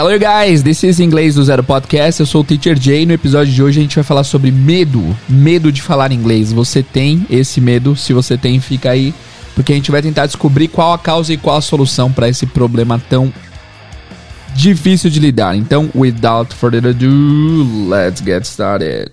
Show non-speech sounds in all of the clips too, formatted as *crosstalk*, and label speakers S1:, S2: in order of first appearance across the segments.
S1: Hello guys, this is Inglês do Zero Podcast. Eu sou o Teacher Jay. No episódio de hoje a gente vai falar sobre medo, medo de falar inglês. Você tem esse medo? Se você tem, fica aí, porque a gente vai tentar descobrir qual a causa e qual a solução para esse problema tão difícil de lidar. Então, without further ado, let's get started.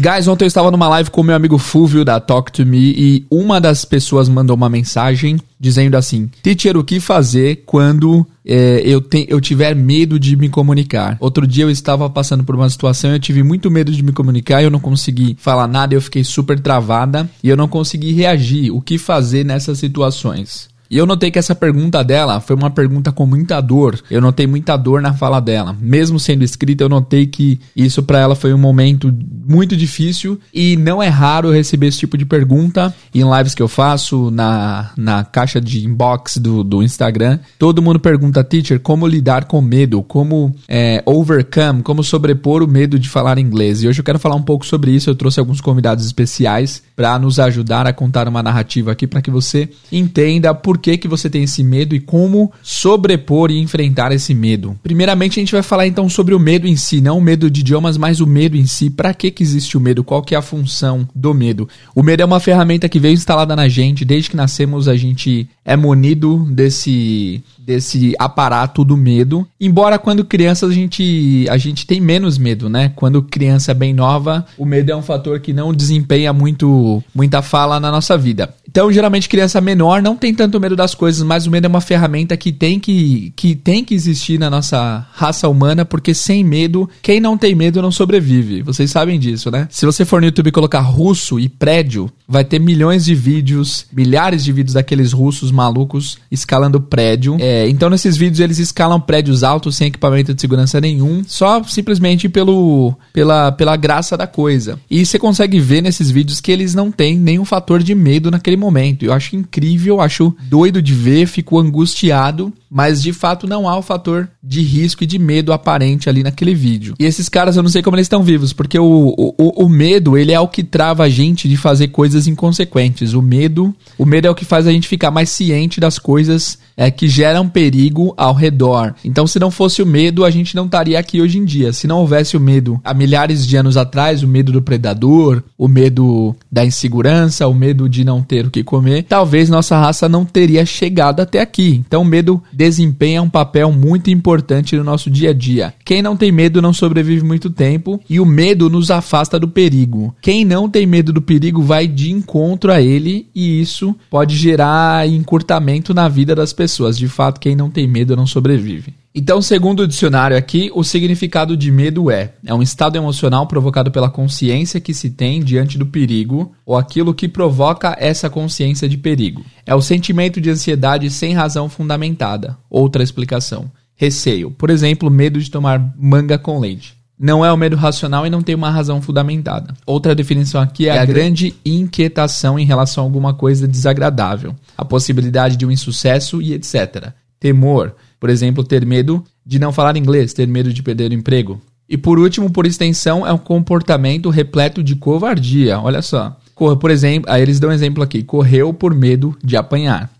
S1: Guys, ontem eu estava numa live com meu amigo Fúvio da Talk to Me e uma das pessoas mandou uma mensagem dizendo assim: Teacher, o que fazer quando é, eu, te, eu tiver medo de me comunicar? Outro dia eu estava passando por uma situação, eu tive muito medo de me comunicar, eu não consegui falar nada, eu fiquei super travada e eu não consegui reagir. O que fazer nessas situações? E eu notei que essa pergunta dela foi uma pergunta com muita dor. Eu notei muita dor na fala dela. Mesmo sendo escrita, eu notei que isso para ela foi um momento muito difícil e não é raro receber esse tipo de pergunta em lives que eu faço, na, na caixa de inbox do, do Instagram. Todo mundo pergunta, teacher, como lidar com medo, como é, overcome, como sobrepor o medo de falar inglês. E hoje eu quero falar um pouco sobre isso. Eu trouxe alguns convidados especiais para nos ajudar a contar uma narrativa aqui para que você entenda por que, que você tem esse medo e como sobrepor e enfrentar esse medo. Primeiramente, a gente vai falar então sobre o medo em si, não o medo de idiomas, mas o medo em si. Para que, que existe o medo? Qual que é a função do medo? O medo é uma ferramenta que veio instalada na gente. Desde que nascemos, a gente é munido desse, desse aparato do medo. Embora quando criança a gente, a gente tem menos medo, né? Quando criança é bem nova, o medo é um fator que não desempenha muito, muita fala na nossa vida. Então, geralmente, criança menor não tem tanto medo das coisas, mas o medo é uma ferramenta que tem que, que tem que existir na nossa raça humana, porque sem medo, quem não tem medo não sobrevive. Vocês sabem disso, né? Se você for no YouTube colocar russo e prédio, vai ter milhões de vídeos, milhares de vídeos daqueles russos malucos escalando prédio. É, então, nesses vídeos, eles escalam prédios altos sem equipamento de segurança nenhum, só simplesmente pelo, pela, pela graça da coisa. E você consegue ver nesses vídeos que eles não têm nenhum fator de medo naquele momento. Eu acho incrível, acho doido de ver, fico angustiado, mas de fato não há o fator de risco e de medo aparente ali naquele vídeo. E esses caras eu não sei como eles estão vivos, porque o, o, o medo, ele é o que trava a gente de fazer coisas inconsequentes. O medo, o medo é o que faz a gente ficar mais ciente das coisas é, que geram perigo ao redor. Então, se não fosse o medo, a gente não estaria aqui hoje em dia. Se não houvesse o medo há milhares de anos atrás, o medo do predador, o medo da insegurança, o medo de não ter o que comer, talvez nossa raça não teria chegado até aqui. Então, o medo desempenha um papel muito importante no nosso dia a dia. Quem não tem medo não sobrevive muito tempo e o medo nos afasta do perigo. Quem não tem medo do perigo vai de encontro a ele e isso pode gerar encurtamento na vida das pessoas. De fato, quem não tem medo não sobrevive. Então, segundo o dicionário aqui, o significado de medo é: é um estado emocional provocado pela consciência que se tem diante do perigo ou aquilo que provoca essa consciência de perigo. É o sentimento de ansiedade sem razão fundamentada. Outra explicação: receio, por exemplo, medo de tomar manga com leite não é o medo racional e não tem uma razão fundamentada. Outra definição aqui é, é a grande inquietação em relação a alguma coisa desagradável, a possibilidade de um insucesso e etc. Temor, por exemplo, ter medo de não falar inglês, ter medo de perder o emprego. E por último, por extensão, é um comportamento repleto de covardia. Olha só. Por exemplo, aí eles dão um exemplo aqui: correu por medo de apanhar.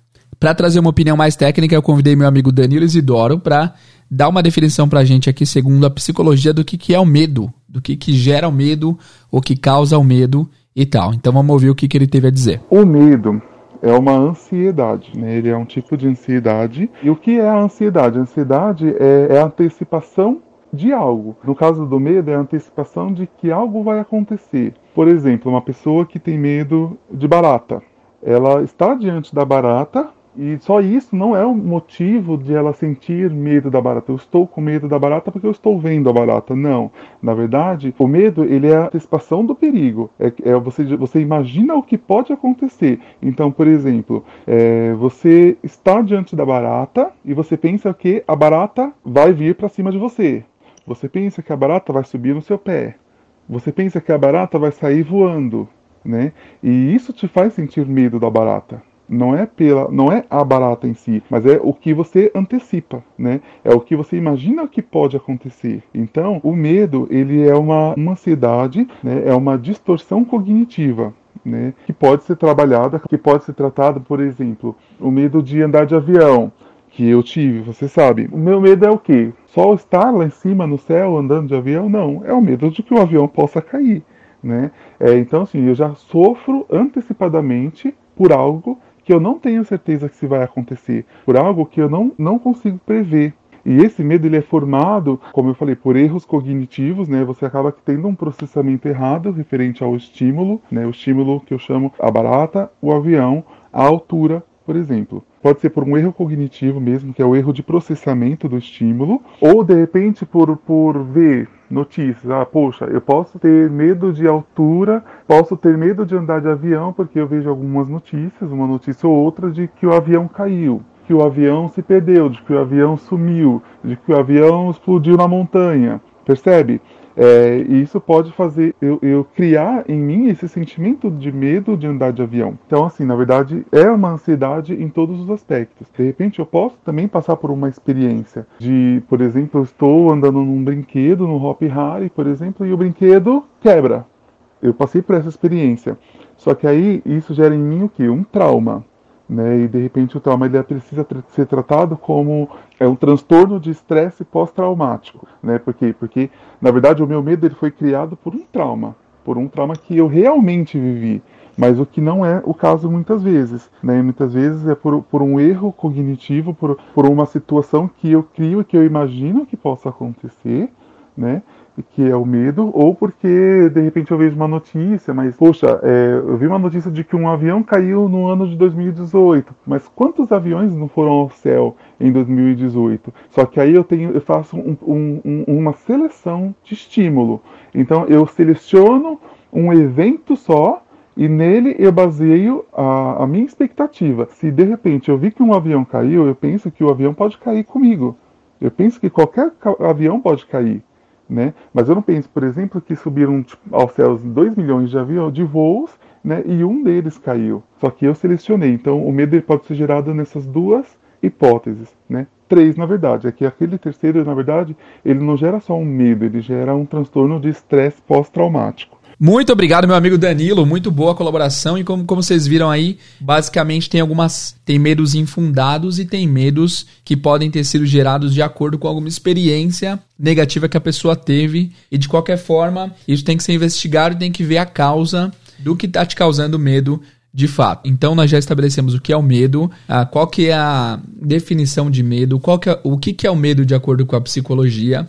S1: Para trazer uma opinião mais técnica, eu convidei meu amigo Danilo Isidoro para dá uma definição para a gente aqui, segundo a psicologia, do que, que é o medo, do que, que gera o medo, o que causa o medo e tal. Então vamos ouvir o que, que ele teve a dizer.
S2: O medo é uma ansiedade, né? Ele é um tipo de ansiedade. E o que é a ansiedade? A ansiedade é, é a antecipação de algo. No caso do medo, é a antecipação de que algo vai acontecer. Por exemplo, uma pessoa que tem medo de barata. Ela está diante da barata, e só isso não é o um motivo de ela sentir medo da barata. Eu estou com medo da barata porque eu estou vendo a barata. Não. Na verdade, o medo ele é a antecipação do perigo. É, é você, você imagina o que pode acontecer. Então, por exemplo, é, você está diante da barata e você pensa que a barata vai vir para cima de você. Você pensa que a barata vai subir no seu pé. Você pensa que a barata vai sair voando, né? E isso te faz sentir medo da barata. Não é pela, não é a barata em si, mas é o que você antecipa, né? É o que você imagina que pode acontecer. Então, o medo, ele é uma, uma ansiedade, né? É uma distorção cognitiva. Né, que pode ser trabalhada, que pode ser tratada, por exemplo, o medo de andar de avião, que eu tive, você sabe. O meu medo é o quê? Só estar lá em cima no céu andando de avião? Não, é o medo de que o avião possa cair. Né? É, então, assim, eu já sofro antecipadamente por algo que eu não tenho certeza que se vai acontecer, por algo que eu não, não consigo prever. E esse medo ele é formado, como eu falei, por erros cognitivos, né? Você acaba tendo um processamento errado referente ao estímulo, né? O estímulo que eu chamo a barata, o avião, a altura, por exemplo. Pode ser por um erro cognitivo mesmo, que é o erro de processamento do estímulo, ou de repente por, por ver notícias. Ah, poxa, eu posso ter medo de altura, posso ter medo de andar de avião, porque eu vejo algumas notícias, uma notícia ou outra, de que o avião caiu, que o avião se perdeu, de que o avião sumiu, de que o avião explodiu na montanha. Percebe? É, e isso pode fazer eu, eu, criar em mim esse sentimento de medo de andar de avião. Então, assim, na verdade, é uma ansiedade em todos os aspectos. De repente, eu posso também passar por uma experiência de, por exemplo, eu estou andando num brinquedo, no Hop Harry, por exemplo, e o brinquedo quebra. Eu passei por essa experiência. Só que aí isso gera em mim o quê? Um trauma né? E de repente o trauma ele precisa ser tratado como é um transtorno de estresse pós-traumático, né? Por quê? Porque na verdade o meu medo ele foi criado por um trauma, por um trauma que eu realmente vivi, mas o que não é o caso muitas vezes, né? Muitas vezes é por, por um erro cognitivo, por, por uma situação que eu crio, que eu imagino que possa acontecer, né? Que é o medo, ou porque de repente eu vejo uma notícia, mas poxa, é, eu vi uma notícia de que um avião caiu no ano de 2018, mas quantos aviões não foram ao céu em 2018? Só que aí eu tenho, eu faço um, um, uma seleção de estímulo. Então eu seleciono um evento só e nele eu baseio a, a minha expectativa. Se de repente eu vi que um avião caiu, eu penso que o avião pode cair comigo. Eu penso que qualquer avião pode cair. Né? Mas eu não penso, por exemplo, que subiram tipo, aos céus 2 milhões de aviões de voos né, e um deles caiu. Só que eu selecionei. Então o medo pode ser gerado nessas duas hipóteses. Né? Três, na verdade. É que aquele terceiro, na verdade, ele não gera só um medo, ele gera um transtorno de estresse pós-traumático.
S1: Muito obrigado, meu amigo Danilo. Muito boa colaboração. E como, como vocês viram aí, basicamente tem algumas. Tem medos infundados e tem medos que podem ter sido gerados de acordo com alguma experiência negativa que a pessoa teve. E de qualquer forma, isso tem que ser investigado e tem que ver a causa do que está te causando medo de fato. Então nós já estabelecemos o que é o medo, qual que é a definição de medo, qual que é, o que, que é o medo de acordo com a psicologia.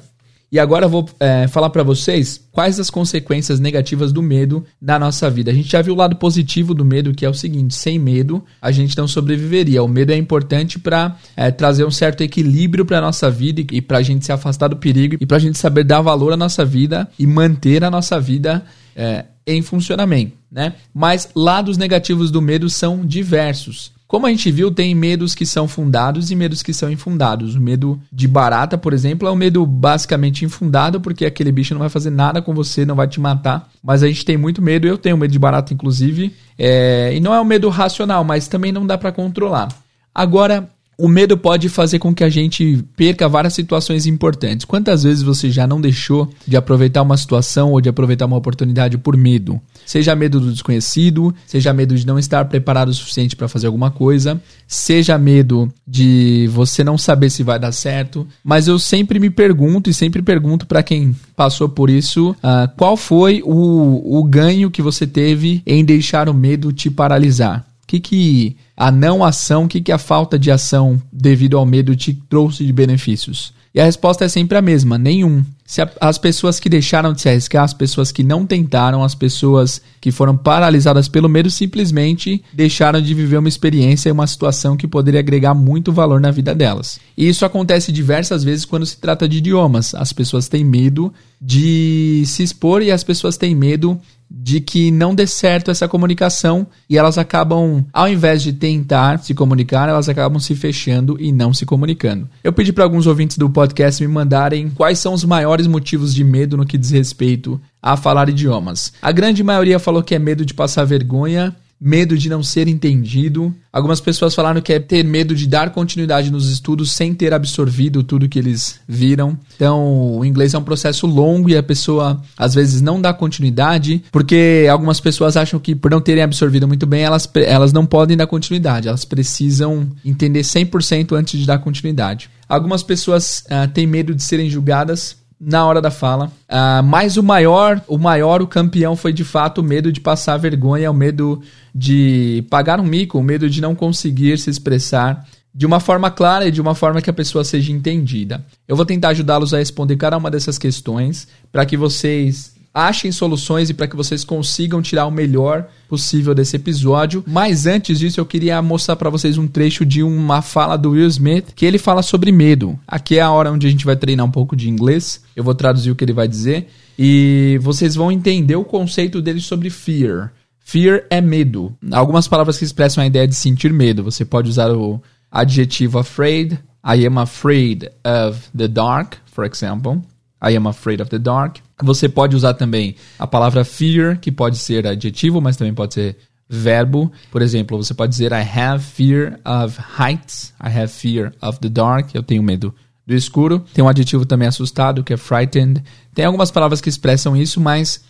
S1: E agora eu vou é, falar para vocês quais as consequências negativas do medo na nossa vida. A gente já viu o lado positivo do medo, que é o seguinte: sem medo a gente não sobreviveria. O medo é importante para é, trazer um certo equilíbrio para nossa vida e para a gente se afastar do perigo e para a gente saber dar valor à nossa vida e manter a nossa vida é, em funcionamento. Né? Mas lados negativos do medo são diversos. Como a gente viu, tem medos que são fundados e medos que são infundados. O medo de barata, por exemplo, é um medo basicamente infundado, porque aquele bicho não vai fazer nada com você, não vai te matar. Mas a gente tem muito medo, eu tenho medo de barata, inclusive. É... E não é um medo racional, mas também não dá para controlar. Agora, o medo pode fazer com que a gente perca várias situações importantes. Quantas vezes você já não deixou de aproveitar uma situação ou de aproveitar uma oportunidade por medo? Seja medo do desconhecido, seja medo de não estar preparado o suficiente para fazer alguma coisa, seja medo de você não saber se vai dar certo. Mas eu sempre me pergunto e sempre pergunto para quem passou por isso, uh, qual foi o, o ganho que você teve em deixar o medo te paralisar? Que, que a não ação, o que, que a falta de ação devido ao medo te trouxe de benefícios? E a resposta é sempre a mesma: nenhum. Se a, as pessoas que deixaram de se arriscar, as pessoas que não tentaram, as pessoas que foram paralisadas pelo medo, simplesmente deixaram de viver uma experiência e uma situação que poderia agregar muito valor na vida delas. E isso acontece diversas vezes quando se trata de idiomas. As pessoas têm medo de se expor e as pessoas têm medo de que não dê certo essa comunicação e elas acabam, ao invés de tentar se comunicar, elas acabam se fechando e não se comunicando. Eu pedi para alguns ouvintes do podcast me mandarem quais são os maiores motivos de medo no que diz respeito a falar idiomas. A grande maioria falou que é medo de passar vergonha, medo de não ser entendido. Algumas pessoas falaram que é ter medo de dar continuidade nos estudos sem ter absorvido tudo que eles viram. Então, o inglês é um processo longo e a pessoa às vezes não dá continuidade, porque algumas pessoas acham que por não terem absorvido muito bem, elas, elas não podem dar continuidade, elas precisam entender 100% antes de dar continuidade. Algumas pessoas uh, têm medo de serem julgadas na hora da fala. Uh, mas o maior, o maior, o campeão foi de fato o medo de passar vergonha, o medo de pagar um mico, o medo de não conseguir se expressar de uma forma clara e de uma forma que a pessoa seja entendida. Eu vou tentar ajudá-los a responder cada uma dessas questões para que vocês achem soluções e para que vocês consigam tirar o melhor possível desse episódio. Mas antes disso, eu queria mostrar para vocês um trecho de uma fala do Will Smith, que ele fala sobre medo. Aqui é a hora onde a gente vai treinar um pouco de inglês. Eu vou traduzir o que ele vai dizer e vocês vão entender o conceito dele sobre fear. Fear é medo. Algumas palavras que expressam a ideia de sentir medo. Você pode usar o adjetivo afraid. I am afraid of the dark, for example. I am afraid of the dark. Você pode usar também a palavra fear, que pode ser adjetivo, mas também pode ser verbo. Por exemplo, você pode dizer I have fear of heights. I have fear of the dark. Eu tenho medo do escuro. Tem um adjetivo também assustado, que é frightened. Tem algumas palavras que expressam isso, mas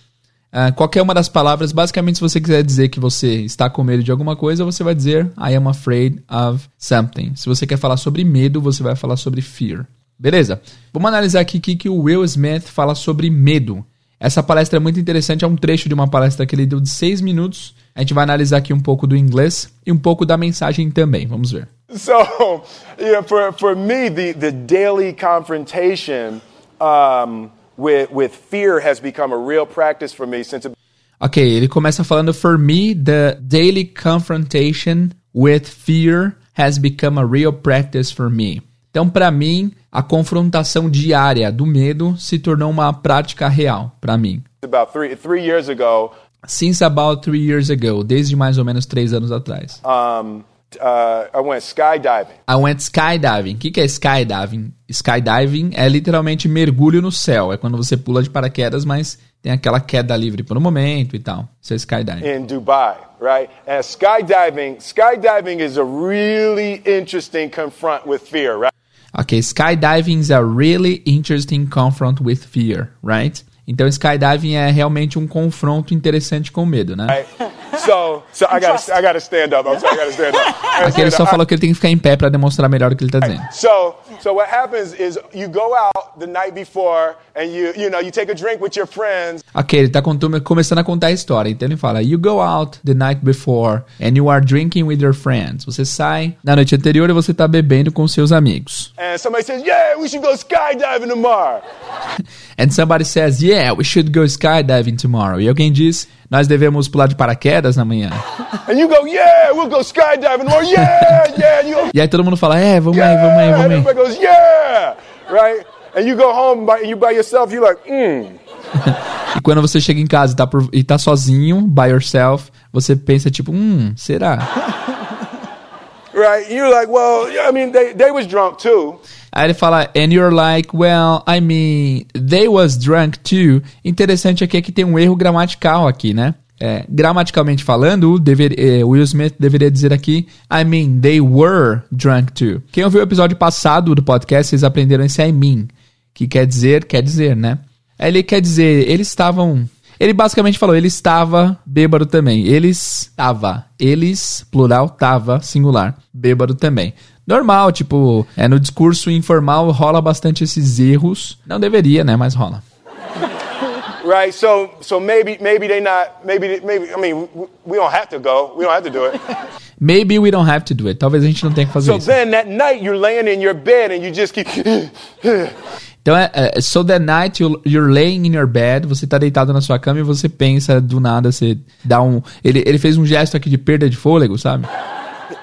S1: uh, qualquer uma das palavras, basicamente, se você quiser dizer que você está com medo de alguma coisa, você vai dizer I am afraid of something. Se você quer falar sobre medo, você vai falar sobre fear. Beleza? Vamos analisar aqui o que o Will Smith fala sobre medo. Essa palestra é muito interessante, é um trecho de uma palestra que ele deu de 6 minutos. A gente vai analisar aqui um pouco do inglês e um pouco da mensagem também. Vamos ver.
S3: So, *laughs* yeah, for, for me, the, the daily confrontation um, with, with fear has become a real practice for me since.
S1: Ok, ele começa falando: For me, the daily confrontation with fear has become a real practice for me. Então, para mim, a confrontação diária do medo se tornou uma prática real para mim.
S3: About three, three years ago,
S1: Since about three years ago, desde mais ou menos três anos atrás.
S3: Um, uh, I went skydiving.
S1: I went skydiving. O que, que é skydiving? Skydiving é literalmente mergulho no céu. É quando você pula de paraquedas, mas tem aquela queda livre por um momento e tal. Isso é skydiving.
S3: In Dubai, right? And skydiving, skydiving is a really interesting confront with fear, right?
S1: Ok, skydiving is a really interesting confront with fear, right? Então, skydiving é realmente um confronto interessante com medo, né?
S3: So, so I gotta, I gotta stand up. I'm sorry, I gotta stand up.
S1: Aqui ele só falou que ele tem que ficar em pé para demonstrar melhor o que ele está dizendo.
S3: So, so what happens is you go out the night before and you, you know, you take a drink with your friends.
S1: Ok, ele está começando a contar a história. Então ele fala: You go out the night before and you are drinking with your friends. Você sai na noite anterior e você está bebendo com seus amigos.
S3: And somebody says, Yeah, we should go skydiving tomorrow. *laughs*
S1: and somebody says, Yeah, we should go skydiving tomorrow. E alguém diz nós devemos pular de paraquedas na manhã.
S3: And you go, yeah, we'll go skydiving tomorrow. Yeah, yeah.
S1: E aí todo mundo fala, é, vamos aí, vamos aí, vamos aí.
S3: Goes, yeah, right? And you go home by, you by yourself, you're like, hmm. *laughs*
S1: e quando você chega em casa e tá, por, e tá sozinho, by yourself, você pensa tipo, hum, será?
S3: Right? You're like, well, I mean, they, they was drunk too.
S1: Aí ele fala, and you're like, well, I mean, they was drunk too. Interessante aqui é que tem um erro gramatical aqui, né? É, gramaticalmente falando, dever, é, Will Smith deveria dizer aqui, I mean, they were drunk too. Quem ouviu o episódio passado do podcast, vocês aprenderam esse I mean, que quer dizer, quer dizer, né? Ele quer dizer, eles estavam ele basicamente falou, ele estava bêbado também. Eles estava. Eles, plural, tava, singular. Bêbado também. Normal, tipo, é no discurso informal rola bastante esses erros. Não deveria, né? Mas rola.
S3: Right, so so maybe maybe they not maybe maybe I mean we don't have to go. We don't have to do it.
S1: Maybe we don't have to do it. Talvez a gente não tenha que fazer
S3: so
S1: isso.
S3: So then that night you're laying in your bed and you just keep *gasps* *laughs*
S1: Então, é, é, so that night you're laying in your bed, você tá deitado na sua cama e você pensa do nada, você dá um. Ele, ele fez um gesto aqui de perda de fôlego, sabe?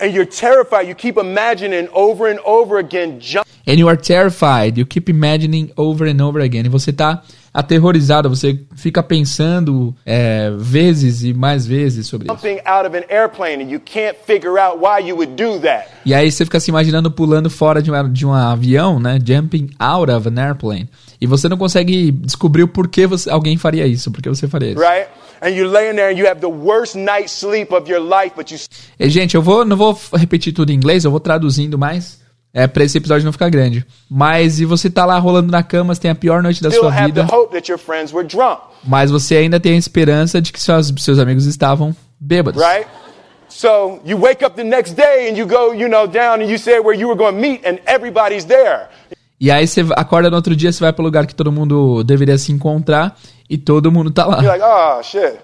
S3: And you're terrified. You keep imagining over and over again.
S1: And you are terrified. You keep imagining over and over again. E você tá aterrorizado, você fica pensando é, vezes e mais vezes sobre isso.
S3: Jumping out of an airplane and you can't figure out why you would do that.
S1: E aí você fica se imaginando pulando fora de, uma, de um avião, né? Jumping out of an airplane. E você não consegue descobrir o porquê você, alguém faria isso, porque você faria isso.
S3: Right? And you're laying there and you have the worst night's sleep of your life, but you
S1: E, gente, eu vou, não vou repetir tudo em inglês, eu vou traduzindo mais. É, pra esse episódio não ficar grande. Mas e você tá lá rolando na cama, você tem a pior noite da sua vida, mas você ainda tem a esperança de que seus, seus amigos estavam bêbados.
S3: Right? So you wake up the next day and you go, you know, down and you say where you were going to meet and everybody's there.
S1: E aí você acorda no outro dia, você vai pro lugar que todo mundo deveria se encontrar e todo mundo tá lá.
S3: You're like, oh shit.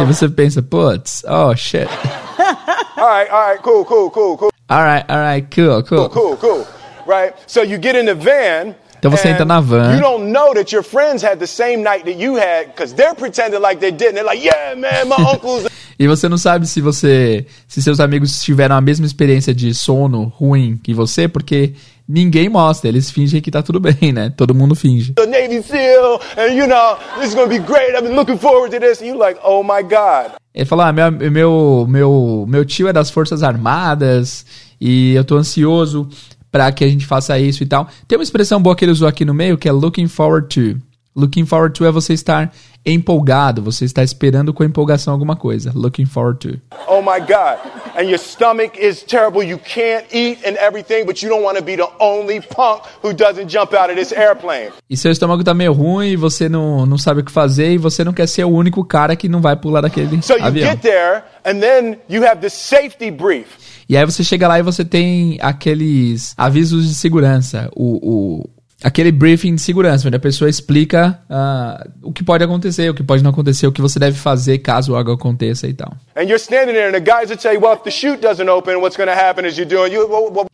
S1: E você pensa, putz, oh shit. *laughs*
S3: All right, all right, cool, cool, cool, cool,
S1: Alright, alright, cool, cool.
S3: cool, cool. Right? So you get in the van.
S1: Então você entra na van.
S3: You don't know that your friends had the same night that you had because they're pretending like they didn't. They're like, yeah, man, my *laughs* uncle's.
S1: E você não sabe se você, se seus amigos tiveram a mesma experiência de sono ruim que você, porque ninguém mostra, eles fingem que tá tudo bem, né? Todo mundo finge.
S3: a Navy SEAL, and you know, this is gonna be great. I've been looking forward to this. And you're like, oh my God.
S1: Ele falou: ah, meu, meu, meu, meu tio é das Forças Armadas e eu tô ansioso pra que a gente faça isso e tal. Tem uma expressão boa que ele usou aqui no meio que é looking forward to. Looking forward to é você estar empolgado, você está esperando com empolgação alguma coisa. Looking forward to.
S3: Oh my God. And your stomach is terrible. You can't eat and everything, but you don't want to be the only punk who doesn't jump out of this airplane.
S1: E seu estômago tá meio ruim você não, não sabe o que fazer e você não quer ser o único cara que não vai pular daquele
S3: So you
S1: avião.
S3: get there, and then you have the safety brief.
S1: E aí você chega lá e você tem aqueles avisos de segurança, o, o- aquele briefing de segurança, onde a pessoa explica ah, o que pode acontecer, o que pode não acontecer, o que você deve fazer caso algo aconteça e tal.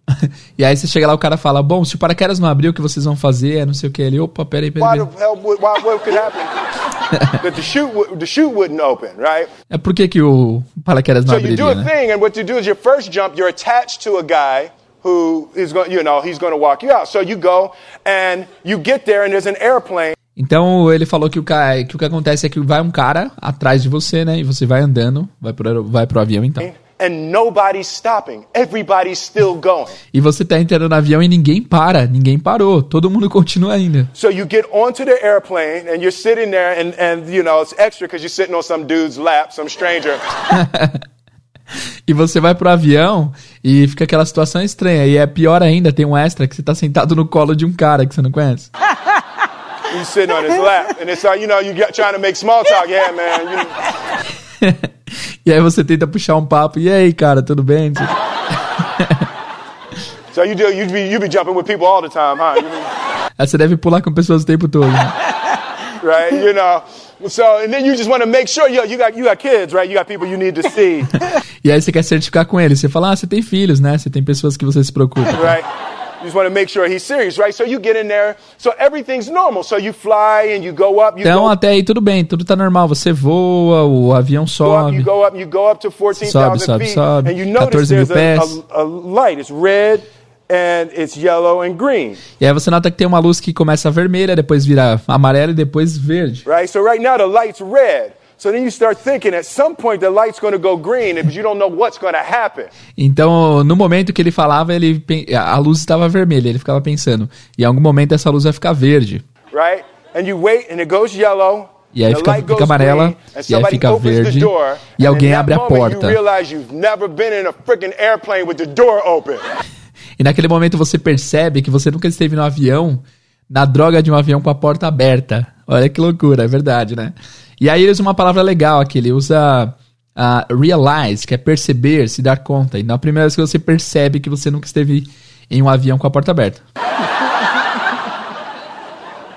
S1: *laughs* E aí você chega lá o cara fala, bom, se o paraquedas não abrir, o que vocês vão fazer? É não sei o que. Ele, opa, peraí, peraí. *laughs* É por que, que o paraquedas não
S3: So
S1: abriria, né?
S3: Who is going, you know, he's going to walk you out. So you go and you get there, and there's an airplane,
S1: Então ele falou que o, ca... que o que acontece é que vai um cara atrás de você, né? E você vai andando, vai pro, vai pro avião então.
S3: and nobody's stopping. Everybody's still going.
S1: E você tá entrando no avião e ninguém para, ninguém parou, todo mundo *laughs* continua ainda.
S3: So you get onto the airplane, and you're sitting there, and, and you know, it's extra because you're sitting on some dude's lap, some stranger. *laughs* *laughs*
S1: E você vai pro avião e fica aquela situação estranha. E é pior ainda, tem um extra que você tá sentado no colo de um cara que você não conhece.
S3: You're sitting on his lap, and it's like, you know, you get trying to make small talk. Yeah, man. You, *laughs*
S1: e aí você tenta puxar um papo. E aí, cara, tudo bem?
S3: so you do, you be, you be jumping with people all the time, huh? You be- *laughs*
S1: Aí você deve pular com pessoas o tempo todo. né?
S3: right? You know. So, and then you just want to make sure, yo, you got, you got kids, right? You got people you need to see, *laughs*
S1: E aí você quer certificar com eles. Você fala, ah, você tem filhos, né? Você tem pessoas que você se preocupa. *laughs*
S3: right? You just want to make sure he's serious, right? So you get in there, so everything's normal. So you fly and you go up, you
S1: Então
S3: go
S1: até aí tudo bem, tudo tá normal. Você voa, o avião
S3: go up, you go up, you go up to 14,000
S1: sobe,
S3: feet,
S1: sobe.
S3: and you notice
S1: 14 mil
S3: there's
S1: pés.
S3: a, a, a light. It's red and it's yellow and green,
S1: E aí você nota que tem uma luz que começa vermelha, depois vira amarela e depois verde.
S3: right? So right now the light's red. So then you start thinking at some point the light's going to go green because you don't know what's going to happen.
S1: Então, no momento que ele falava, ele a luz estava vermelha, ele ficava pensando, em algum momento essa luz vai ficar verde.
S3: right? And you wait, and it goes yellow.
S1: E aí fica- fica amarela, e aí fica verde, e alguém abre a porta. E naquele momento você percebe que você nunca esteve no avião, na droga de um avião com a porta aberta. Olha que loucura, é verdade, né? E aí ele usa uma palavra legal aqui, ele usa ah, realize, que é perceber, se dar conta. E na primeira vez que você percebe que você nunca esteve em um avião com a porta aberta. *laughs*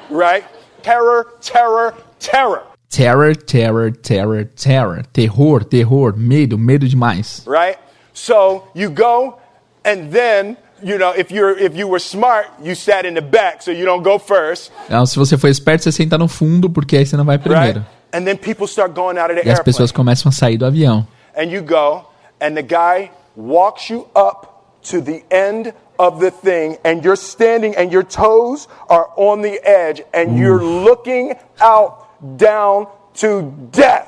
S3: right? Terror, terror, terror,
S1: Terror, terror, terror, terror. Terror, terror, medo, medo demais.
S3: right? So you go, and then you know if you're if you were smart, you sat in the back, so you don't go first,
S1: Então, se você for esperto, você senta no fundo, porque aí você não vai
S3: right?
S1: primeiro.
S3: And then people start going out of the
S1: E as
S3: airplane,
S1: pessoas começam a sair do avião.
S3: and you go, and the guy walks you up to the end of the thing and you're standing and your toes are on the edge and you're looking out down to death.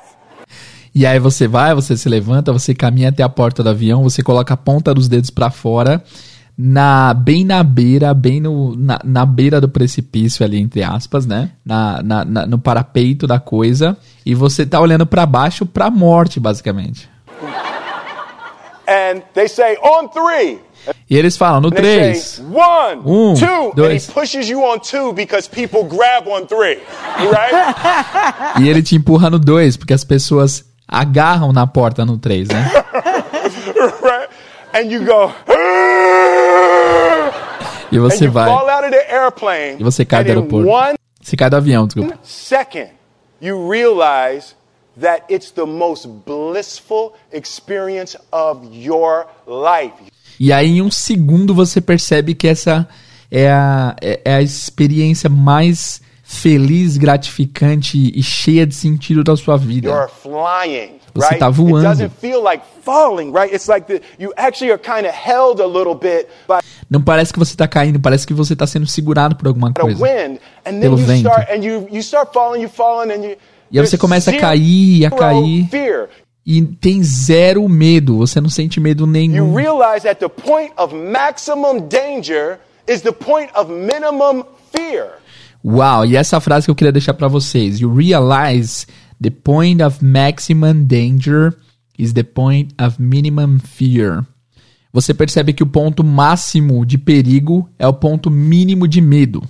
S1: E aí você vai, você se levanta, você caminha até a porta do avião, você coloca a ponta dos dedos para fora, na bem na beira, bem no, na, na beira do precipício ali, entre aspas, né? Na, na, na no parapeito da coisa, e você tá olhando para baixo pra morte, basicamente.
S3: And they say, on three.
S1: E eles falam no
S3: And they say,
S1: 3.
S3: one,
S1: Um,
S3: two, and
S1: dois.
S3: he pushes you on two because people grab on three, right? *laughs*
S1: E ele te empurra no 2, porque as pessoas agarram na porta no 3, né? *laughs*
S3: right? And you go,
S1: E você vai.
S3: fall out of the airplane.
S1: E você cai do aeroporto. Você cai do avião, desculpa.
S3: second, you realize that it's the most blissful experience of your life.
S1: E aí, em um segundo, você percebe que essa é a, é é a experiência mais feliz, gratificante e cheia de sentido da sua vida.
S3: You're flying,
S1: Você tá
S3: It
S1: voando. Não parece que você tá caindo, parece que você tá sendo segurado por alguma coisa. Pelo vento. E aí você começa a cair, a cair. E tem zero medo, você não sente medo nenhum.
S3: realize that the point of maximum danger is the point of minimum fear.
S1: Uau, e essa frase que eu queria deixar pra vocês. You realize the point of maximum danger is the point of minimum fear. Você percebe que o ponto máximo de perigo é o ponto mínimo de medo.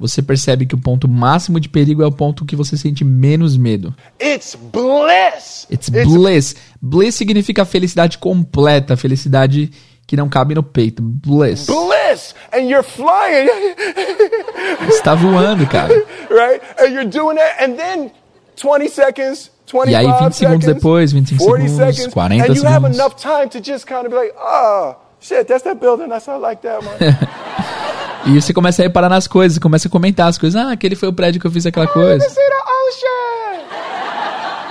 S1: Você percebe que o ponto máximo de perigo é o ponto que você sente menos medo.
S3: It's bliss.
S1: It's bliss. Bliss significa felicidade completa, felicidade que não cabe no peito. Bliss.
S3: bliss, and you're flying,
S1: Você tá voando, cara. *laughs*
S3: right? And you're doing that, and then 20 seconds, 25
S1: E aí, 20 segundos depois, 25
S3: 40
S1: segundos,
S3: seconds,
S1: 40
S3: and you have
S1: segundos.
S3: enough time to just kind of be like, oh, shit, that's that building. That's not like that, man. *laughs*
S1: E você começa a reparar nas coisas, começa a comentar as coisas. Ah, aquele foi o prédio que eu fiz aquela
S3: I
S1: coisa.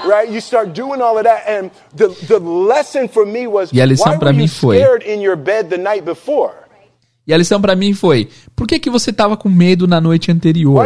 S3: Right? You start doing all of that, and the, the lesson for me was
S1: E a lição
S3: were
S1: mim
S3: you
S1: foi-
S3: in your bed the night before?
S1: E a lição pra mim foi: por que, que você tava com medo na noite anterior?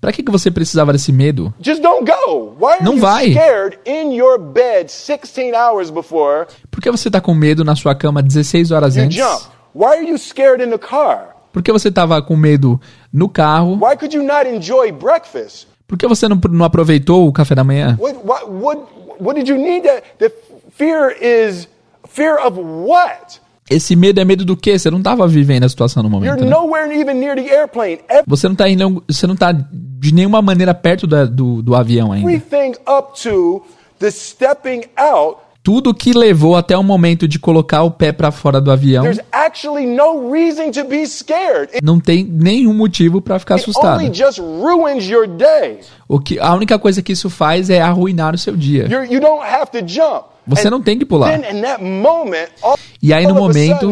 S1: Pra que, que você precisava desse medo?
S3: Just don't go. Why are
S1: Não vai.
S3: scared in your bed 16 hours before
S1: Por que você tá com medo na sua cama 16 horas antes?
S3: jump? Why are you scared in the car?
S1: Por que você tava com medo no carro?
S3: Why could you not enjoy breakfast?
S1: Por que você não, não aproveitou o café da manhã?
S3: What, what, what, what did you need that? The fear is fear of what?
S1: Esse medo é medo do quê? Você não tava vivendo a situação no momento. né? Você não tá indo, você não tá de nenhuma maneira perto da- do, do avião ainda.
S3: Everything up to the stepping out,
S1: Tudo que levou até o momento de colocar o pé pra fora do avião,
S3: there's actually no reason to be scared. It,
S1: não tem nenhum motivo pra ficar assustado.
S3: only just ruins your day.
S1: O que a única coisa que isso faz é arruinar o seu dia. Você não tem que pular.
S3: Then in that moment, all,
S1: E aí, no momento-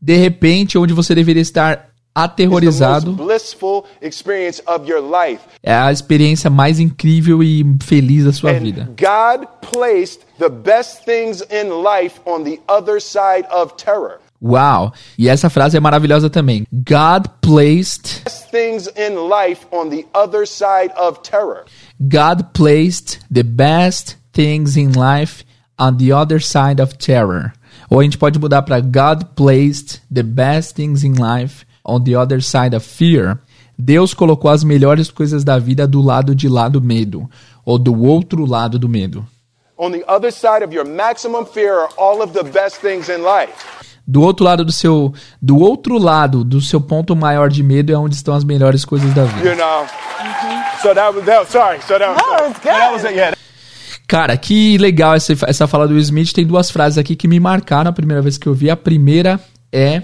S1: De repente, onde você deveria estar aterrorizado, é a experiência mais incrível e feliz da sua vida.
S3: God placed the best things in life on the other side of terror.
S1: Uau! E essa frase é maravilhosa também. God placed
S3: Best things in life on the other side of terror.
S1: God placed the best things in life on the other side of terror. Ou a gente pode mudar para God placed the best things in life on the other side of fear. Deus colocou as melhores coisas da vida do lado de lá do medo, ou do outro lado do medo.
S3: On the other side of your maximum fear are all of the best things in life.
S1: Do outro lado do seu, do outro lado do seu ponto maior de medo é onde estão as melhores coisas da vida.
S3: You know. So that was that. Sorry. So that.
S4: No, it's good.
S3: That was it. Yeah.
S1: Cara, que legal essa, essa fala do Smith. Tem duas frases aqui que me marcaram a primeira vez que eu vi. A primeira é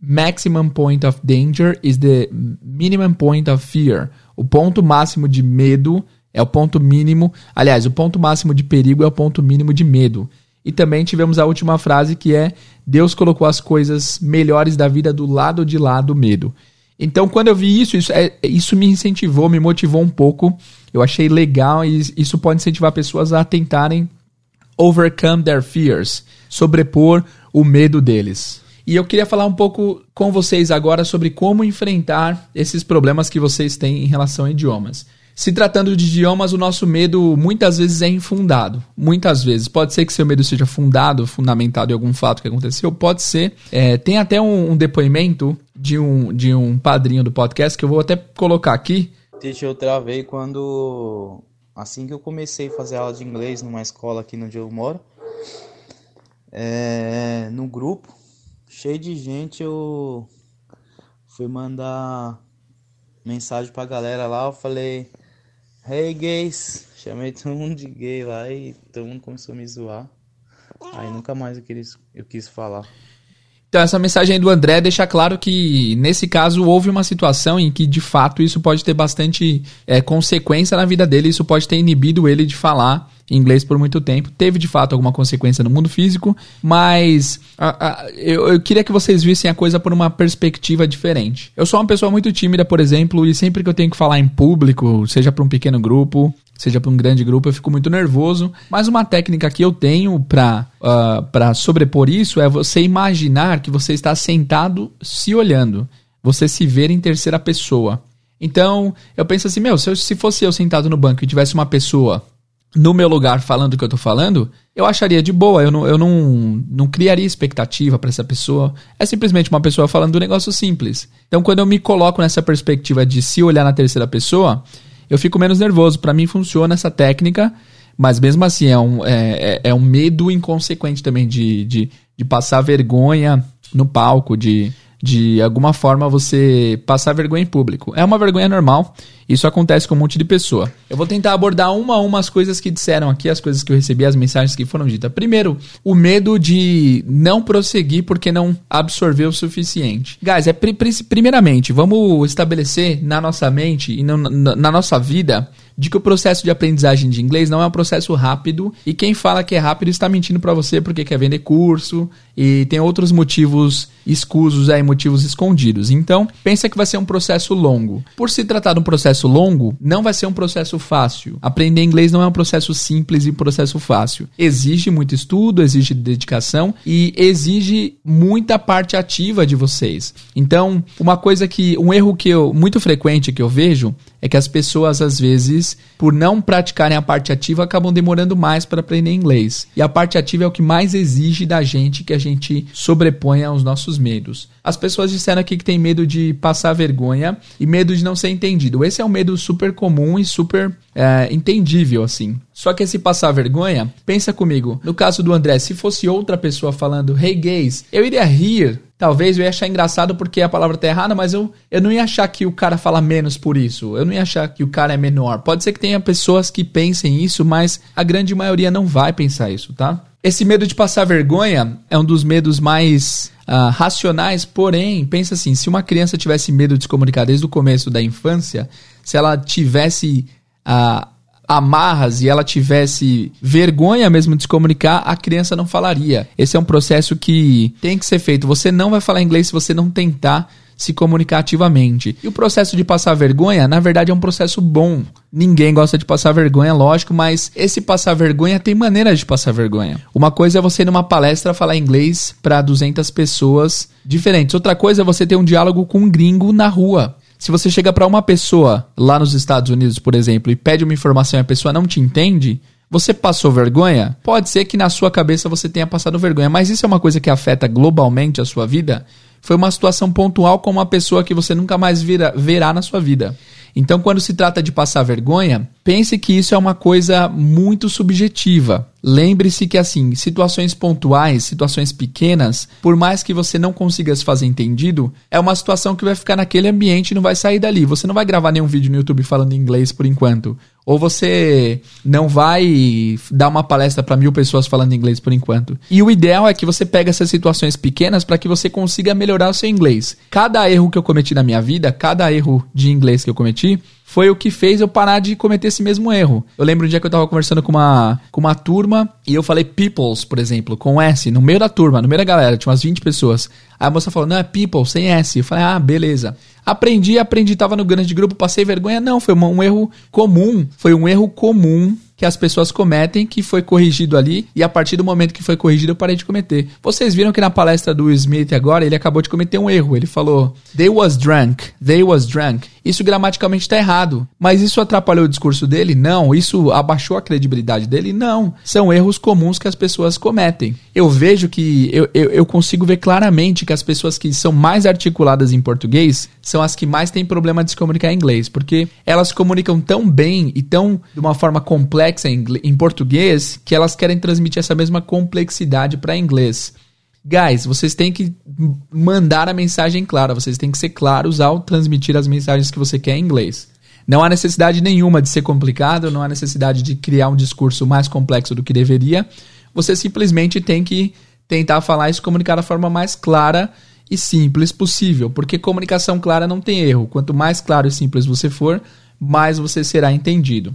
S1: maximum point of danger is the minimum point of fear. O ponto máximo de medo é o ponto mínimo. Aliás, o ponto máximo de perigo é o ponto mínimo de medo. E também tivemos a última frase que é Deus colocou as coisas melhores da vida do lado de lá do medo. Então, quando eu vi isso, isso, é, isso me incentivou, me motivou um pouco. Eu achei legal e isso pode incentivar pessoas a tentarem overcome their fears, sobrepor o medo deles. E eu queria falar um pouco com vocês agora sobre como enfrentar esses problemas que vocês têm em relação a idiomas. Se tratando de idiomas, o nosso medo muitas vezes é infundado. Muitas vezes. Pode ser que seu medo seja fundado, fundamentado em algum fato que aconteceu. Pode ser. É, tem até um, um, depoimento de um, de um padrinho do podcast que eu vou até colocar aqui.
S4: Eu travei quando. Assim que eu comecei a fazer aula de inglês numa escola aqui onde eu moro. É, no grupo, cheio de gente, eu fui mandar mensagem pra galera lá. Eu falei Hey gays, chamei todo mundo de gay lá e todo mundo começou a me zoar. Aí nunca mais eu quis, eu quis falar.
S1: Então, essa mensagem do André deixa claro que, nesse caso, houve uma situação em que, de fato, isso pode ter bastante é, consequência na vida dele, isso pode ter inibido ele de falar inglês por muito tempo. Teve de fato alguma consequência no mundo físico, mas a, a, eu, eu, queria que vocês vissem a coisa por uma perspectiva diferente. Eu sou uma pessoa muito tímida, por exemplo, e sempre que eu tenho que falar em público, seja para um pequeno grupo, seja para um grande grupo, eu fico muito nervoso. Mas uma técnica que eu tenho para uh, pra sobrepor isso é você imaginar que você está sentado se olhando. Você se ver em terceira pessoa. Então, eu penso assim, meu, se, eu, se fosse eu sentado no banco e tivesse uma pessoa no meu lugar falando o que eu tô falando, eu acharia de boa, eu não, eu não, não criaria expectativa para essa pessoa. É simplesmente uma pessoa falando um negócio simples. Então, quando eu me coloco nessa perspectiva de se olhar na terceira pessoa, eu fico menos nervoso. Para mim funciona essa técnica, mas mesmo assim é um, é, é, é um medo inconsequente também de, de, de passar vergonha no palco, de de alguma forma você passar vergonha em público. É uma vergonha normal, isso acontece com um monte de pessoa. Eu vou tentar abordar uma a uma as coisas que disseram aqui, as coisas que eu recebi, as mensagens que foram ditas. Primeiro, o medo de não prosseguir porque não absorveu o suficiente. Guys, é primeiramente, vamos estabelecer na nossa mente e no, na, na nossa vida de que o processo de aprendizagem de inglês não é um processo rápido e quem fala que é rápido está mentindo para você porque quer vender curso e tem outros motivos escusos aí, motivos escondidos. Então, pensa que vai ser um processo longo. Por se tratar de um processo longo, não vai ser um processo fácil. Aprender inglês não é um processo simples e um processo fácil. Exige muito estudo, exige dedicação e exige muita parte ativa de vocês. Então, uma coisa que um erro que eu muito frequente que eu vejo é que as pessoas às vezes, por não praticarem a parte ativa, acabam demorando mais para aprender inglês. E a parte ativa é o que mais exige da gente que a gente sobreponha aos nossos medos. As pessoas disseram aqui que tem medo de passar vergonha e medo de não ser entendido. Esse é um medo super comum e super é, entendível, assim. Só que esse passar vergonha, pensa comigo, no caso do André, se fosse outra pessoa falando, hey gays, eu iria rir Talvez eu ia achar engraçado porque a palavra tá errada, mas eu, eu não ia achar que o cara fala menos por isso. Eu não ia achar que o cara é menor. Pode ser que tenha pessoas que pensem isso, mas a grande maioria não vai pensar isso, tá? Esse medo de passar vergonha é um dos medos mais uh, racionais, porém, pensa assim: se uma criança tivesse medo de se comunicar desde o começo da infância, se ela tivesse. Uh, amarras e ela tivesse vergonha mesmo de se comunicar, a criança não falaria. Esse é um processo que tem que ser feito. Você não vai falar inglês se você não tentar se comunicar ativamente. E o processo de passar vergonha, na verdade, é um processo bom. Ninguém gosta de passar vergonha, lógico, mas esse passar vergonha tem maneiras de passar vergonha. Uma coisa é você ir numa palestra falar inglês para 200 pessoas diferentes. Outra coisa é você ter um diálogo com um gringo na rua. Se você chega para uma pessoa lá nos Estados Unidos, por exemplo, e pede uma informação e a pessoa não te entende, você passou vergonha? Pode ser que na sua cabeça você tenha passado vergonha, mas isso é uma coisa que afeta globalmente a sua vida? Foi uma situação pontual com uma pessoa que você nunca mais vira, verá na sua vida. Então, quando se trata de passar vergonha, pense que isso é uma coisa muito subjetiva. Lembre-se que, assim, situações pontuais, situações pequenas, por mais que você não consiga se fazer entendido, é uma situação que vai ficar naquele ambiente e não vai sair dali. Você não vai gravar nenhum vídeo no YouTube falando inglês por enquanto. Ou você não vai dar uma palestra para mil pessoas falando inglês por enquanto. E o ideal é que você pegue essas situações pequenas para que você consiga melhorar o seu inglês. Cada erro que eu cometi na minha vida, cada erro de inglês que eu cometi, foi o que fez eu parar de cometer esse mesmo erro. Eu lembro um dia que eu tava conversando com uma, com uma turma e eu falei peoples, por exemplo, com S, no meio da turma, no meio da galera, tinha umas 20 pessoas. Aí a moça falou, não, é people, sem S. Eu falei, ah, beleza. Aprendi, aprendi, tava no grande grupo, passei vergonha. Não, foi um, um erro comum. Foi um erro comum que as pessoas cometem que foi corrigido ali e a partir do momento que foi corrigido eu parei de cometer. Vocês viram que na palestra do Smith agora ele acabou de cometer um erro. Ele falou they was drunk, they was drunk. Isso gramaticalmente está errado. Mas isso atrapalhou o discurso dele? Não. Isso abaixou a credibilidade dele? Não. São erros comuns que as pessoas cometem. Eu vejo que eu, eu, eu consigo ver claramente que as pessoas que são mais articuladas em português são as que mais têm problema de se comunicar em inglês, porque elas comunicam tão bem e tão de uma forma complexa em, em português que elas querem transmitir essa mesma complexidade para inglês. Guys, vocês têm que mandar a mensagem clara, vocês têm que ser claros ao transmitir as mensagens que você quer em inglês. Não há necessidade nenhuma de ser complicado, não há necessidade de criar um discurso mais complexo do que deveria. Você simplesmente tem que tentar falar e se comunicar da forma mais clara e simples possível, porque comunicação clara não tem erro. Quanto mais claro e simples você for, mais você será entendido.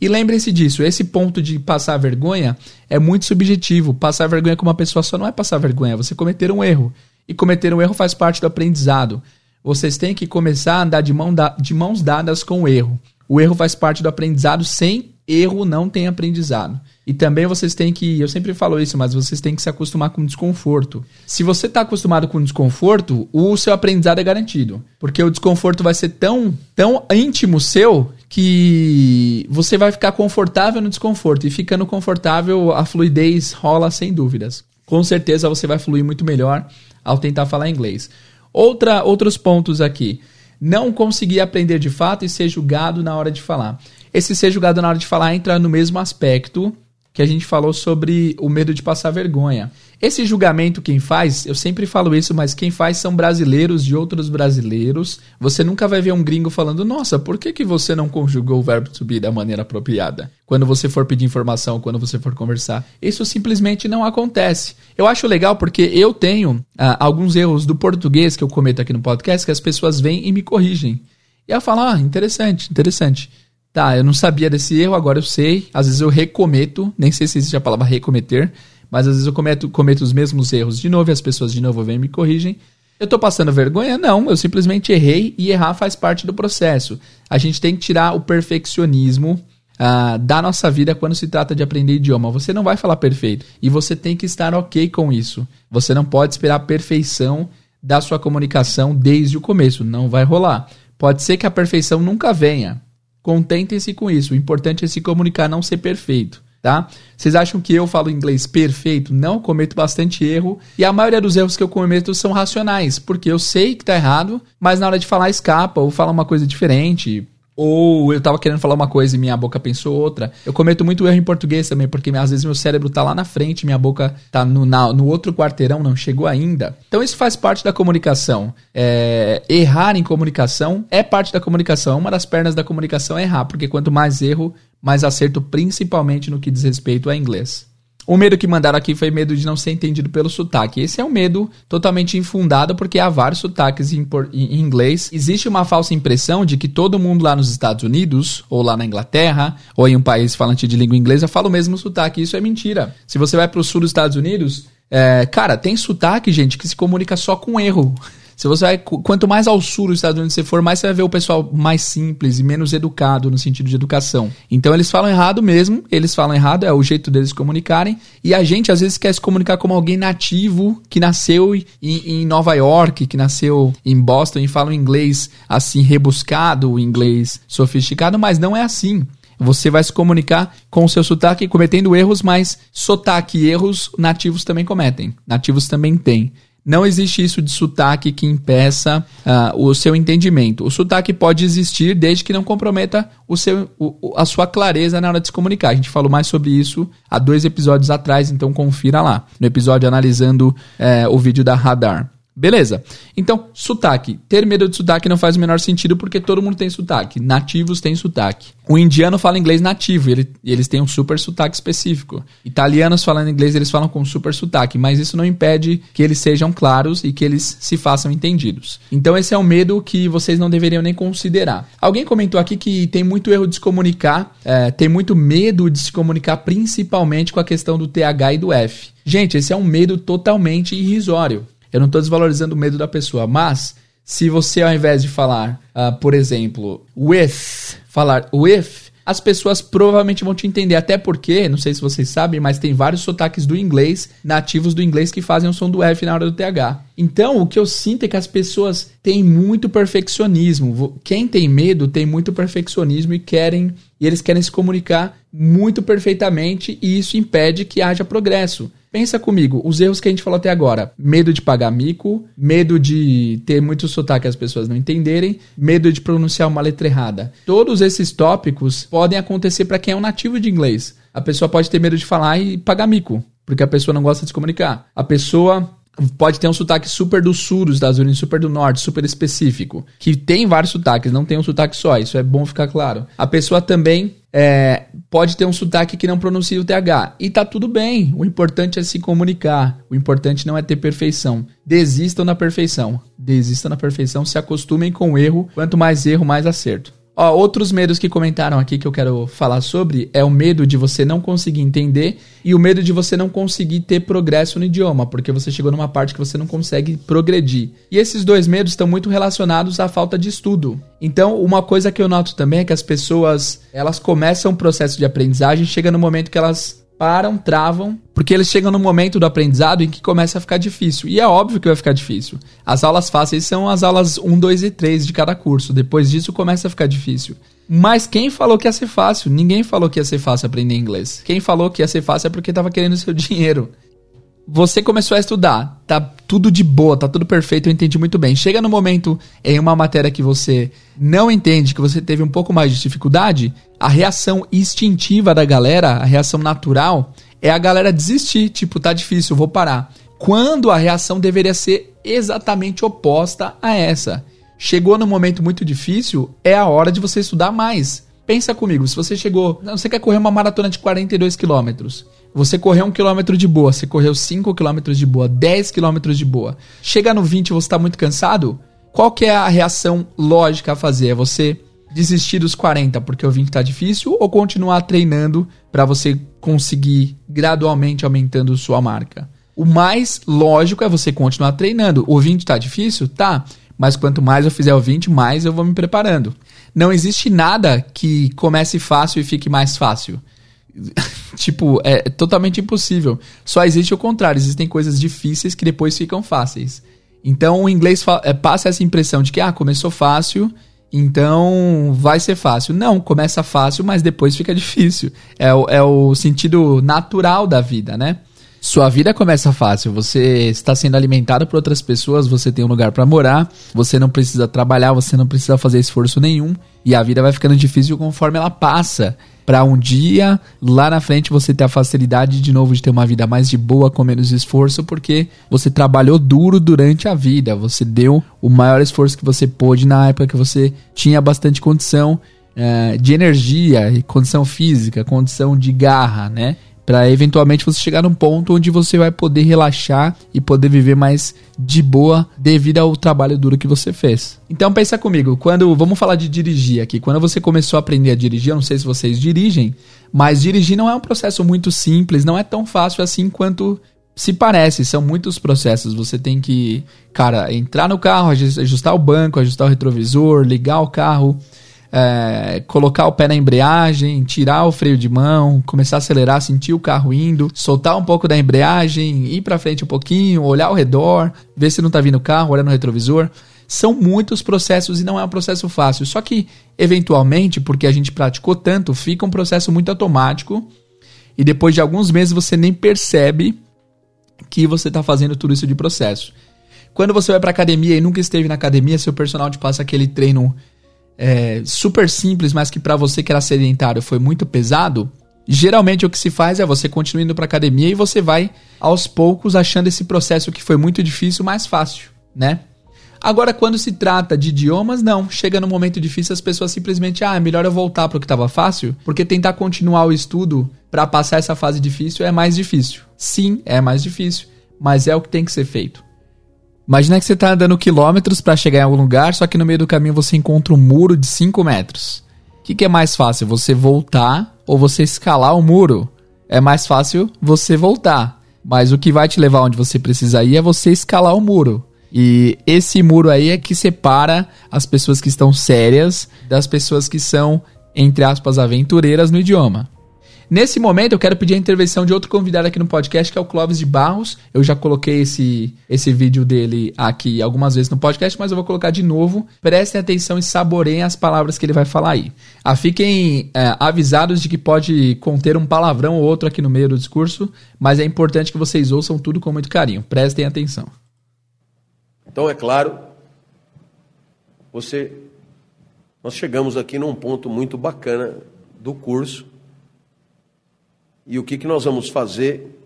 S1: E lembrem-se disso, esse ponto de passar vergonha é muito subjetivo. Passar vergonha com uma pessoa só não é passar vergonha, é você cometer um erro. E cometer um erro faz parte do aprendizado. Vocês têm que começar a andar de, mão da, de mãos dadas com o erro. O erro faz parte do aprendizado, sem erro não tem aprendizado. E também vocês têm que, eu sempre falo isso, mas vocês têm que se acostumar com desconforto. Se você está acostumado com desconforto, o seu aprendizado é garantido. Porque o desconforto vai ser tão, tão íntimo seu que você vai ficar confortável no desconforto. E ficando confortável, a fluidez rola sem dúvidas. Com certeza você vai fluir muito melhor ao tentar falar inglês. Outra, outros pontos aqui. Não conseguir aprender de fato e ser julgado na hora de falar. Esse ser julgado na hora de falar entra no mesmo aspecto que a gente falou sobre o medo de passar vergonha. Esse julgamento quem faz, eu sempre falo isso, mas quem faz são brasileiros de outros brasileiros. Você nunca vai ver um gringo falando: "Nossa, por que que você não conjugou o verbo to be da maneira apropriada?" Quando você for pedir informação, quando você for conversar. Isso simplesmente não acontece. Eu acho legal porque eu tenho ah, alguns erros do português que eu cometo aqui no podcast que as pessoas vêm e me corrigem. E eu falo: "Ah, interessante, interessante." Tá, eu não sabia desse erro, agora eu sei. Às vezes eu recometo, nem sei se existe a palavra recometer, mas às vezes eu cometo, cometo os mesmos erros de novo e as pessoas de novo vêm e me corrigem. Eu tô passando vergonha? Não, eu simplesmente errei e errar faz parte do processo. A gente tem que tirar o perfeccionismo uh, da nossa vida quando se trata de aprender idioma. Você não vai falar perfeito e você tem que estar ok com isso. Você não pode esperar a perfeição da sua comunicação desde o começo, não vai rolar. Pode ser que a perfeição nunca venha, Contentem-se com isso. O importante é se comunicar, não ser perfeito. Tá? Vocês acham que eu falo inglês perfeito? Não, cometo bastante erro. E a maioria dos erros que eu cometo são racionais, porque eu sei que tá errado, mas na hora de falar escapa ou fala uma coisa diferente. Ou eu tava querendo falar uma coisa e minha boca pensou outra. Eu cometo muito erro em português também, porque às vezes meu cérebro tá lá na frente, minha boca tá no, na, no outro quarteirão, não chegou ainda. Então isso faz parte da comunicação. É, errar em comunicação é parte da comunicação. Uma das pernas da comunicação é errar, porque quanto mais erro, mais acerto, principalmente no que diz respeito a inglês. O medo que mandaram aqui foi medo de não ser entendido pelo sotaque. Esse é um medo totalmente infundado porque há vários sotaques em, inglês. Existe uma falsa impressão de que todo mundo lá nos Estados Unidos, ou lá na Inglaterra, ou em um país falante de língua inglesa, fala o mesmo sotaque. Isso é mentira. Se você vai para o sul dos Estados Unidos, é, cara, tem sotaque, gente, que se comunica só com erro. Se você vai, quanto mais ao sul dos Estados Unidos você for, mais você vai ver o pessoal mais simples e menos educado no sentido de educação. Então eles falam errado mesmo, eles falam errado, é o jeito deles se comunicarem. E a gente às vezes quer se comunicar como alguém nativo que nasceu em, em Nova York, que nasceu em Boston e fala um inglês assim rebuscado, inglês sofisticado, mas não é assim. Você vai se comunicar com o seu sotaque cometendo erros, mas sotaque e erros nativos também cometem. Nativos também têm. Não existe isso de sotaque que impeça uh, o seu entendimento. O sotaque pode existir desde que não comprometa o seu, o, a sua clareza na hora de se comunicar. A gente falou mais sobre isso há dois episódios atrás, então confira lá. No episódio analisando uh, o vídeo da Radar. Beleza. Então, sotaque. Ter medo de sotaque não faz o menor sentido porque todo mundo tem sotaque. Nativos têm sotaque. O indiano fala inglês nativo, ele, eles têm um super sotaque específico. Italianos falando inglês, eles falam com super sotaque, mas isso não impede que eles sejam claros e que eles se façam entendidos. Então, esse é um medo que vocês não deveriam nem considerar. Alguém comentou aqui que tem muito erro de se comunicar, é, tem muito medo de se comunicar, principalmente com a questão do TH e do F. Gente, esse é um medo totalmente irrisório. Eu não estou desvalorizando o medo da pessoa, mas se você ao invés de falar, uh, por exemplo, with, falar with, as pessoas provavelmente vão te entender. Até porque, não sei se vocês sabem, mas tem vários sotaques do inglês, nativos do inglês, que fazem o som do F na hora do TH. Então, o que eu sinto é que as pessoas têm muito perfeccionismo. Quem tem medo tem muito perfeccionismo e querem e eles querem se comunicar muito perfeitamente e isso impede que haja progresso. Pensa comigo, os erros que a gente falou até agora: medo de pagar mico, medo de ter muito sotaque que as pessoas não entenderem, medo de pronunciar uma letra errada. Todos esses tópicos podem acontecer para quem é um nativo de inglês. A pessoa pode ter medo de falar e pagar mico, porque a pessoa não gosta de se comunicar. A pessoa pode ter um sotaque super do sul dos Estados Unidos, super do norte, super específico, que tem vários sotaques, não tem um sotaque só, isso é bom ficar claro. A pessoa também é, pode ter um sotaque que não pronuncia o TH, e tá tudo bem, o importante é se comunicar, o importante não é ter perfeição. Desistam na perfeição, desistam na perfeição, se acostumem com o erro, quanto mais erro, mais acerto. Ó, outros medos que comentaram aqui que eu quero falar sobre é o medo de você não conseguir entender e o medo de você não conseguir ter progresso no idioma, porque você chegou numa parte que você não consegue progredir. E esses dois medos estão muito relacionados à falta de estudo. Então, uma coisa que eu noto também é que as pessoas, elas começam um processo de aprendizagem, chega no momento que elas param, travam, porque eles chegam no momento do aprendizado em que começa a ficar difícil. E é óbvio que vai ficar difícil. As aulas fáceis são as aulas 1, 2 e 3 de cada curso. Depois disso começa a ficar difícil. Mas quem falou que ia ser fácil? Ninguém falou que ia ser fácil aprender inglês. Quem falou que ia ser fácil é porque estava querendo seu *laughs* dinheiro você começou a estudar, tá tudo de boa, tá tudo perfeito, eu entendi muito bem. Chega no momento em uma matéria que você não entende, que você teve um pouco mais de dificuldade, a reação instintiva da galera, a reação natural, é a galera desistir, tipo, tá difícil, vou parar. Quando a reação deveria ser exatamente oposta a essa. Chegou no momento muito difícil, é a hora de você estudar mais. Pensa comigo, se você chegou, você quer correr uma maratona de 42 quilômetros, você correu um quilômetro de boa, você correu 5 quilômetros de boa, 10 quilômetros de boa. Chega no 20 e você está muito cansado? Qual que é a reação lógica a fazer? É você desistir dos 40 porque o 20 está difícil ou continuar treinando para você conseguir gradualmente aumentando sua marca? O mais lógico é você continuar treinando. O 20 está difícil? Tá. Mas quanto mais eu fizer o 20, mais eu vou me preparando. Não existe nada que comece fácil e fique mais fácil. *laughs* tipo, é totalmente impossível. Só existe o contrário, existem coisas difíceis que depois ficam fáceis. Então o inglês é, passa essa impressão de que ah, começou fácil, então vai ser fácil. Não, começa fácil, mas depois fica difícil. É, é o sentido natural da vida, né? Sua vida começa fácil, você está sendo alimentado por outras pessoas, você tem um lugar para morar, você não precisa trabalhar, você não precisa fazer esforço nenhum, e a vida vai ficando difícil conforme ela passa. Para um dia lá na frente você ter a facilidade de novo de ter uma vida mais de boa com menos esforço, porque você trabalhou duro durante a vida, você deu o maior esforço que você pôde na época que você tinha bastante condição uh, de energia, condição física, condição de garra, né? Para eventualmente você chegar num ponto onde você vai poder relaxar e poder viver mais de boa devido ao trabalho duro que você fez. Então pensa comigo, quando vamos falar de dirigir aqui, quando você começou a aprender a dirigir, eu não sei se vocês dirigem, mas dirigir não é um processo muito simples, não é tão fácil assim quanto se parece, são muitos processos. Você tem que, cara, entrar no carro, ajustar o banco, ajustar o retrovisor, ligar o carro, é, colocar o pé na embreagem, tirar o freio de mão, começar a acelerar, sentir o carro indo, soltar um pouco da embreagem, ir para frente um pouquinho, olhar ao redor, ver se não tá vindo o carro, olhar no retrovisor. São muitos processos e não é um processo fácil. Só que, eventualmente, porque a gente praticou tanto, fica um processo muito automático e depois de alguns meses você nem percebe que você está fazendo tudo isso de processo. Quando você vai para academia e nunca esteve na academia, seu personal te passa aquele treino é, super simples, mas que para você que era sedentário foi muito pesado, geralmente o que se faz é você continua indo para academia e você vai aos poucos achando esse processo que foi muito difícil mais fácil, né? Agora, quando se trata de idiomas, não. Chega no momento difícil, as pessoas simplesmente, ah, é melhor eu voltar para o que estava fácil, porque tentar continuar o estudo para passar essa fase difícil é mais difícil. Sim, é mais difícil, mas é o que tem que ser feito. Imagina que você está andando quilômetros para chegar em algum lugar, só que no meio do caminho você encontra um muro de 5 metros. O que, que é mais fácil, você voltar ou você escalar o muro? É mais fácil você voltar. Mas o que vai te levar onde você precisa ir é você escalar o muro. E esse muro aí é que separa as pessoas que estão sérias das pessoas que são entre aspas, aventureiras no idioma. Nesse momento, eu quero pedir a intervenção de outro convidado aqui no podcast, que é o Clóvis de Barros. Eu já coloquei esse, esse vídeo dele aqui algumas vezes no podcast, mas eu vou colocar de novo. Prestem atenção e saboreiem as palavras que ele vai falar aí. Ah, fiquem é, avisados de que pode conter um palavrão ou outro aqui no meio do discurso, mas é importante que vocês ouçam tudo com muito carinho. Prestem atenção.
S5: Então, é claro, você, nós chegamos aqui num ponto muito bacana do curso e o que, que nós vamos fazer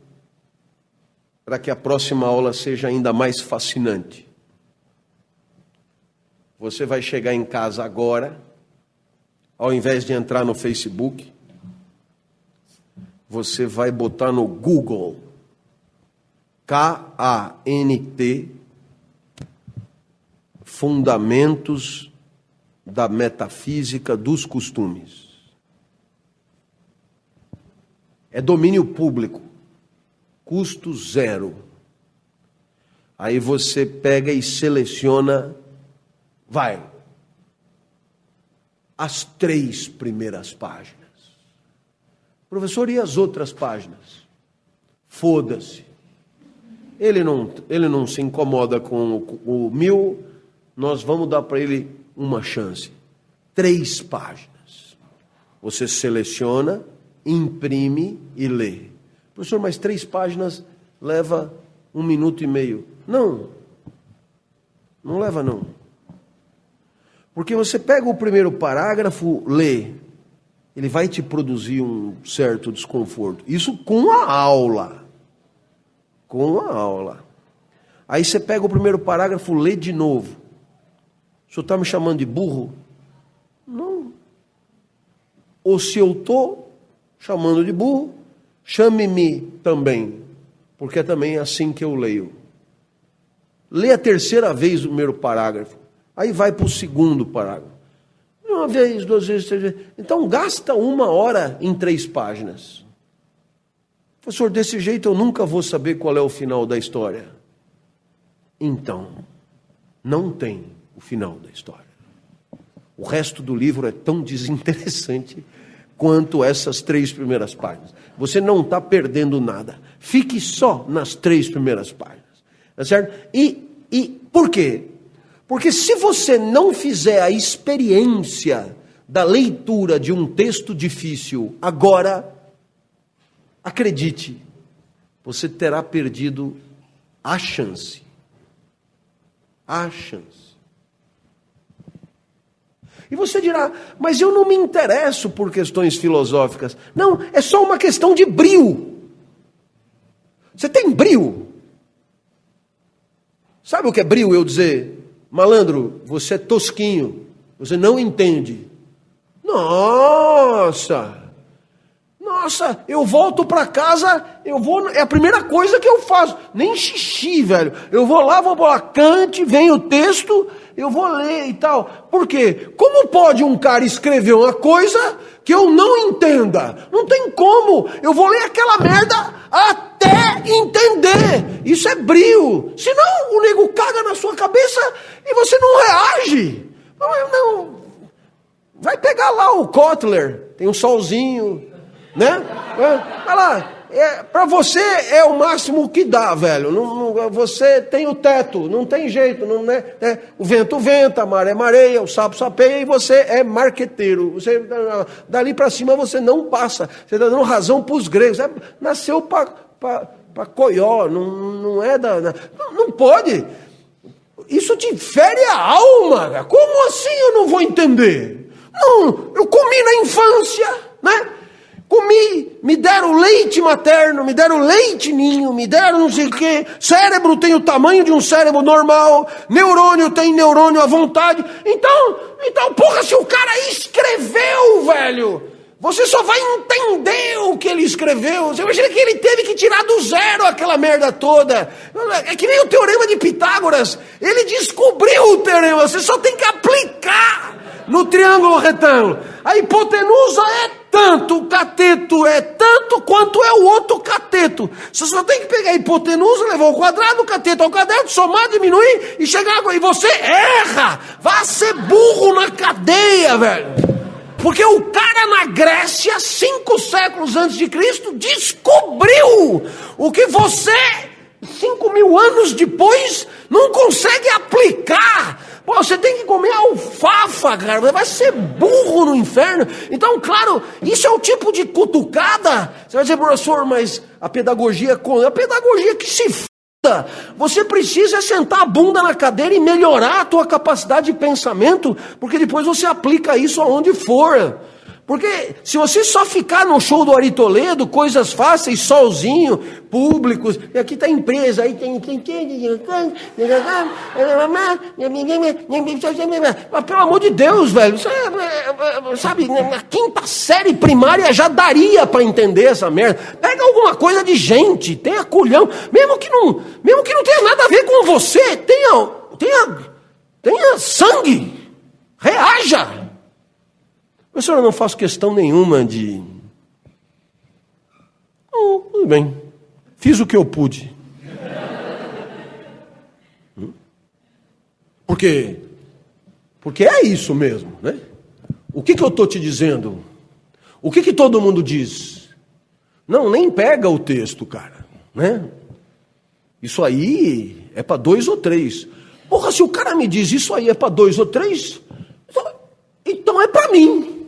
S5: para que a próxima aula seja ainda mais fascinante? Você vai chegar em casa agora, ao invés de entrar no Facebook, você vai botar no Google K-A-N-T Fundamentos da Metafísica dos Costumes. É domínio público, custo zero. Aí você pega e seleciona, vai, as três primeiras páginas. Professor, e as outras páginas? Foda-se. Ele não, ele não se incomoda com o, o mil, nós vamos dar para ele uma chance. Três páginas. Você seleciona, imprime e lê. Professor, mas três páginas leva um minuto e meio. Não, não leva não. Porque você pega o primeiro parágrafo, lê, ele vai te produzir um certo desconforto. Isso com a aula. Com a aula. Aí você pega o primeiro parágrafo, lê de novo. O senhor está me chamando de burro? Não. Ou se eu estou, chamando de burro, chame-me também, porque é também assim que eu leio. Lê a terceira vez o primeiro parágrafo, aí vai para o segundo parágrafo. Uma vez, duas vezes, três vezes. Então gasta uma hora em três páginas. Professor, desse jeito eu nunca vou saber qual é o final da história. Então, não tem o final da história. O resto do livro é tão desinteressante quanto essas três primeiras páginas. Você não está perdendo nada. Fique só nas três primeiras páginas. Tá certo? E, e por quê? Porque se você não fizer a experiência da leitura de um texto difícil agora, acredite, você terá perdido a chance. A chance. E você dirá, mas eu não me interesso por questões filosóficas. Não, é só uma questão de brio. Você tem brio? Sabe o que é brio? Eu dizer, malandro, você é tosquinho, você não entende. Nossa! Nossa, eu volto para casa, eu vou, é a primeira coisa que eu faço, nem xixi, velho. Eu vou lá, vou lá, cante, vem o texto, eu vou ler e tal. Por quê? Como pode um cara escrever uma coisa que eu não entenda? Não tem como. Eu vou ler aquela merda até entender. Isso é brio. Senão o nego caga na sua cabeça e você não reage. Não, não. Vai pegar lá o Kotler, tem um solzinho, né? Vai lá é, para você é o máximo que dá, velho. Não, não, você tem o teto, não tem jeito. Não, né, né? O vento venta, a maré mareia, o sapo sapeia e você é marqueteiro. Você, dali para cima você não passa. Você está dando razão para os gregos. É, nasceu para coió, não, não é da. Não, não pode. Isso te fere a alma. Como assim eu não vou entender? Não, eu comi na infância, né? Comi, me deram leite materno, me deram leite ninho, me deram não sei o quê. Cérebro tem o tamanho de um cérebro normal, neurônio tem neurônio à vontade. Então, então, porra, se o cara escreveu, velho, você só vai entender o que ele escreveu. Você imagina que ele teve que tirar do zero aquela merda toda. É que nem o teorema de Pitágoras. Ele descobriu o teorema, você só tem que aplicar no triângulo retângulo. A hipotenusa é tanto, o cateto é tanto quanto é o outro cateto. Você só tem que pegar a hipotenusa, levar o quadrado, o cateto ao quadrado, somar, diminuir e chegar. E você erra! Vá ser burro na cadeia, velho! Porque o cara na Grécia, cinco séculos antes de Cristo, descobriu o que você, cinco mil anos depois, não consegue aplicar. Pô, você tem que comer alfafa, cara. Vai ser burro no inferno. Então, claro, isso é o tipo de cutucada. Você vai dizer, professor, mas a pedagogia. A pedagogia que se f... Você precisa sentar a bunda na cadeira e melhorar a tua capacidade de pensamento, porque depois você aplica isso aonde for. Porque se você só ficar no show do Ari Toledo, coisas fáceis, sozinho, públicos, e aqui está a empresa, aí tem. Mas pelo amor de Deus, velho, sabe, na quinta série primária já daria para entender essa merda. Pega alguma coisa de gente, tenha culhão, mesmo que não, mesmo que não tenha nada a ver com você, tenha, tenha, tenha sangue, reaja. Professor, eu não faço questão nenhuma de. Tudo bem. Fiz o que eu pude. Hum? Porque, porque é isso mesmo, né? O que, que eu estou te dizendo? O que, que todo mundo diz? Não, nem pega o texto, cara, né? Isso aí é para dois ou três. Porra, se o cara me diz isso aí é para dois ou três, então é para mim.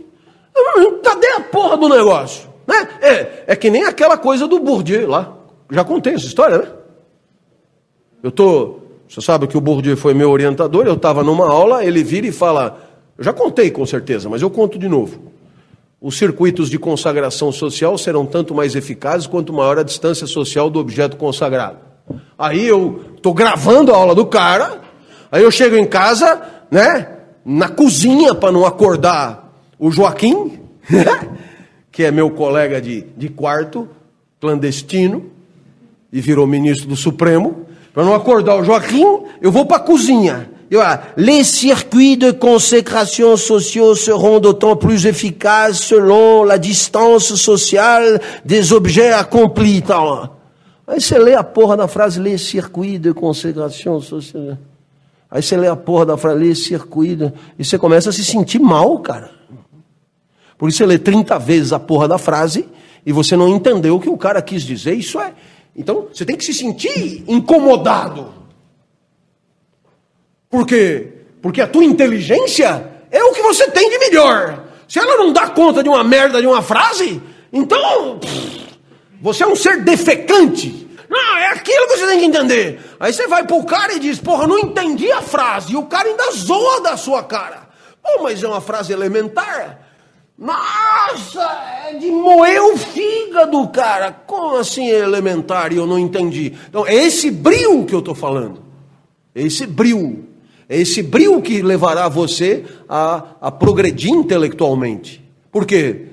S5: Cadê a porra do negócio? Né? É, é que nem aquela coisa do Bourdieu lá. Já contei essa história, né? Eu tô. Você sabe que o Bourdieu foi meu orientador, eu estava numa aula, ele vira e fala. Eu já contei com certeza, mas eu conto de novo. Os circuitos de consagração social serão tanto mais eficazes quanto maior a distância social do objeto consagrado. Aí eu estou gravando a aula do cara, aí eu chego em casa, né, na cozinha para não acordar o Joaquim, *laughs* que é meu colega de, de quarto, clandestino, e virou ministro do Supremo, para não acordar o Joaquim, eu vou para a cozinha. Eu, ah, les circuits de consécration sociaux seront d'autant plus efficaces selon la distance sociale des objets accomplis. Aí você lê a porra da frase, les circuits de consécration sociaux. Aí você lê a porra da frase, les circuits, de... e você começa a se sentir mal, cara. Por isso você lê 30 vezes a porra da frase e você não entendeu o que o cara quis dizer. Isso é. Então você tem que se sentir incomodado. Por quê? Porque a tua inteligência é o que você tem de melhor. Se ela não dá conta de uma merda de uma frase, então pff, você é um ser defecante. Não, é aquilo que você tem que entender. Aí você vai pro cara e diz, porra, não entendi a frase. E o cara ainda zoa da sua cara. Pô, mas é uma frase elementar. Nossa, é de moer o fígado, cara. Como assim é elementar e eu não entendi? Então, é esse brilho que eu estou falando. É esse brilho. É esse brilho que levará você a, a progredir intelectualmente. Por quê?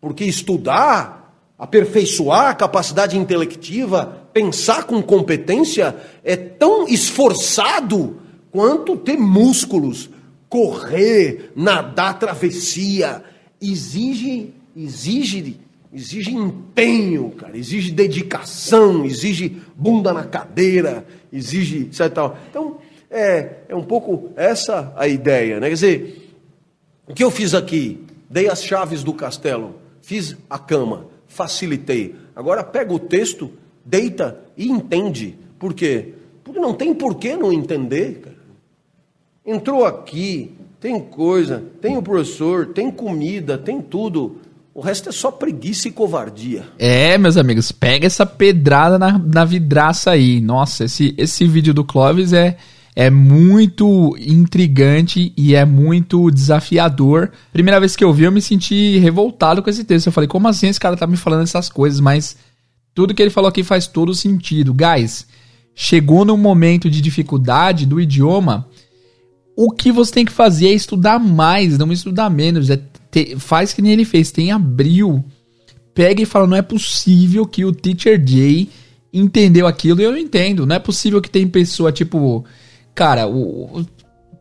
S5: Porque estudar, aperfeiçoar a capacidade intelectiva, pensar com competência, é tão esforçado quanto ter músculos, correr, nadar travessia exige, exige, exige empenho, cara, exige dedicação, exige bunda na cadeira, exige etc. Tal. Então, é, é um pouco essa a ideia, né? Quer dizer, o que eu fiz aqui? Dei as chaves do castelo, fiz a cama, facilitei. Agora pega o texto, deita e entende. Por quê? Porque não tem por que não entender, cara. Entrou aqui, tem coisa, tem o professor, tem comida, tem tudo. O resto é só preguiça e covardia.
S1: É, meus amigos, pega essa pedrada na, na vidraça aí. Nossa, esse, esse vídeo do Clóvis é, é muito intrigante e é muito desafiador. Primeira vez que eu vi, eu me senti revoltado com esse texto. Eu falei, como assim esse cara tá me falando essas coisas? Mas tudo que ele falou aqui faz todo sentido. Guys, chegou num momento de dificuldade do idioma o que você tem que fazer é estudar mais, não estudar menos. É ter, faz que nem ele fez, tem abril. Pega e fala: não é possível que o Teacher Jay entendeu aquilo e eu entendo. Não é possível que tem pessoa tipo. Cara, o,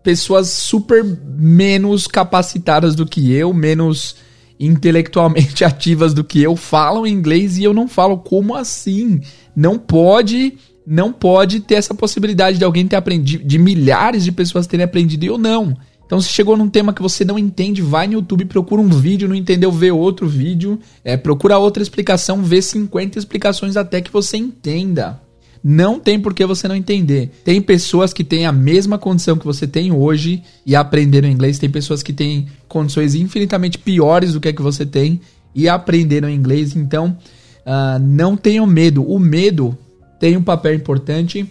S1: pessoas super menos capacitadas do que eu, menos intelectualmente *laughs* ativas do que eu, falam inglês e eu não falo. Como assim? Não pode não pode ter essa possibilidade de alguém ter aprendido, de milhares de pessoas terem aprendido e eu não. Então, se chegou num tema que você não entende, vai no YouTube, procura um vídeo, não entendeu, vê outro vídeo, é, procura outra explicação, vê 50 explicações até que você entenda. Não tem por que você não entender. Tem pessoas que têm a mesma condição que você tem hoje e aprenderam inglês. Tem pessoas que têm condições infinitamente piores do que a que você tem e aprenderam inglês. Então, uh, não tenham medo. O medo tem um papel importante,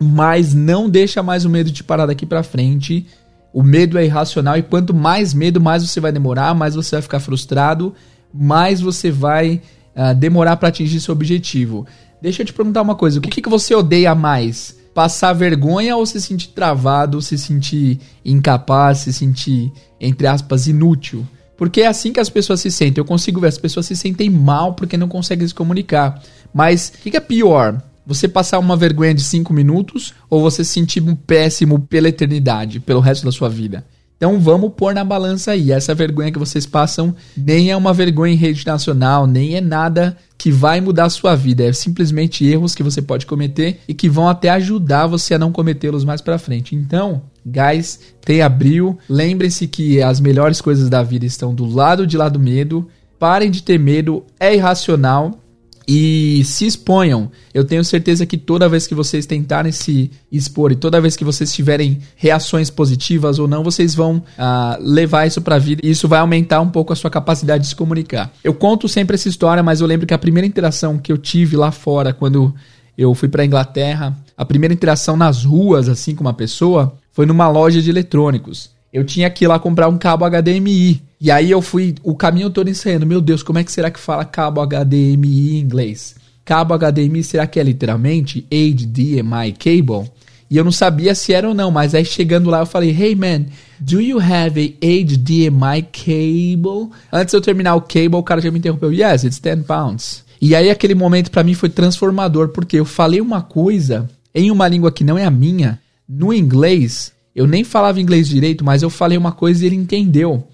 S1: mas não deixa mais o medo te parar daqui para frente. O medo é irracional e quanto mais medo, mais você vai demorar, mais você vai ficar frustrado, mais você vai uh, demorar para atingir seu objetivo. Deixa eu te perguntar uma coisa: o que, que você odeia mais? Passar vergonha ou se sentir travado, se sentir incapaz, se sentir, entre aspas, inútil? Porque é assim que as pessoas se sentem. Eu consigo ver, as pessoas se sentem mal porque não conseguem se comunicar. Mas o que, que é pior? Você passar uma vergonha de 5 minutos ou você se sentir um péssimo pela eternidade, pelo resto da sua vida? Então vamos pôr na balança aí. Essa vergonha que vocês passam nem é uma vergonha em rede nacional, nem é nada que vai mudar a sua vida. É simplesmente erros que você pode cometer e que vão até ajudar você a não cometê-los mais para frente. Então, guys, tem abril. Lembrem-se que as melhores coisas da vida estão do lado de lá do medo. Parem de ter medo, é irracional e se exponham. Eu tenho certeza que toda vez que vocês tentarem se expor e toda vez que vocês tiverem reações positivas ou não, vocês vão uh, levar isso para a vida e isso vai aumentar um pouco a sua capacidade de se comunicar. Eu conto sempre essa história, mas eu lembro que a primeira interação que eu tive lá fora, quando eu fui para Inglaterra, a primeira interação nas ruas, assim, com uma pessoa, foi numa loja de eletrônicos. Eu tinha que ir lá comprar um cabo HDMI. E aí eu fui o caminho todo ensaiando. Meu Deus, como é que será que fala cabo HDMI em inglês? Cabo HDMI será que é literalmente HDMI cable? E eu não sabia se era ou não, mas aí chegando lá eu falei: "Hey man, do you have a HDMI cable?" Antes de eu terminar o cable, o cara já me interrompeu: "Yes, it's 10 pounds." E aí aquele momento para mim foi transformador, porque eu falei uma coisa em uma língua que não é a minha, no inglês. Eu nem falava inglês direito, mas eu falei uma coisa e ele entendeu.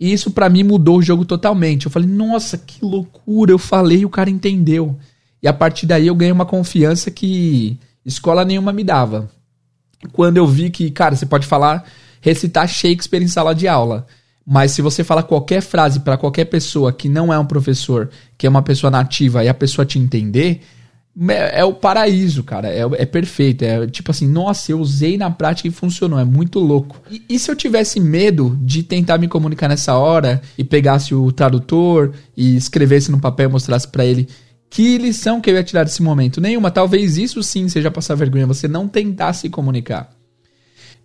S1: E isso para mim mudou o jogo totalmente. Eu falei, nossa, que loucura, eu falei e o cara entendeu. E a partir daí eu ganhei uma confiança que escola nenhuma me dava. Quando eu vi que, cara, você pode falar, recitar Shakespeare em sala de aula. Mas se você fala qualquer frase para qualquer pessoa que não é um professor, que é uma pessoa nativa e a pessoa te entender, é, o paraíso, cara. É, é, perfeito. É tipo assim, nossa, eu usei na prática e funcionou. É muito louco. E, e, se eu tivesse medo de tentar me comunicar nessa hora e pegasse o tradutor e escrevesse no papel e mostrasse para ele que lição que eu ia tirar desse momento? Nenhuma. Talvez isso sim seja passar vergonha, você não tentar se comunicar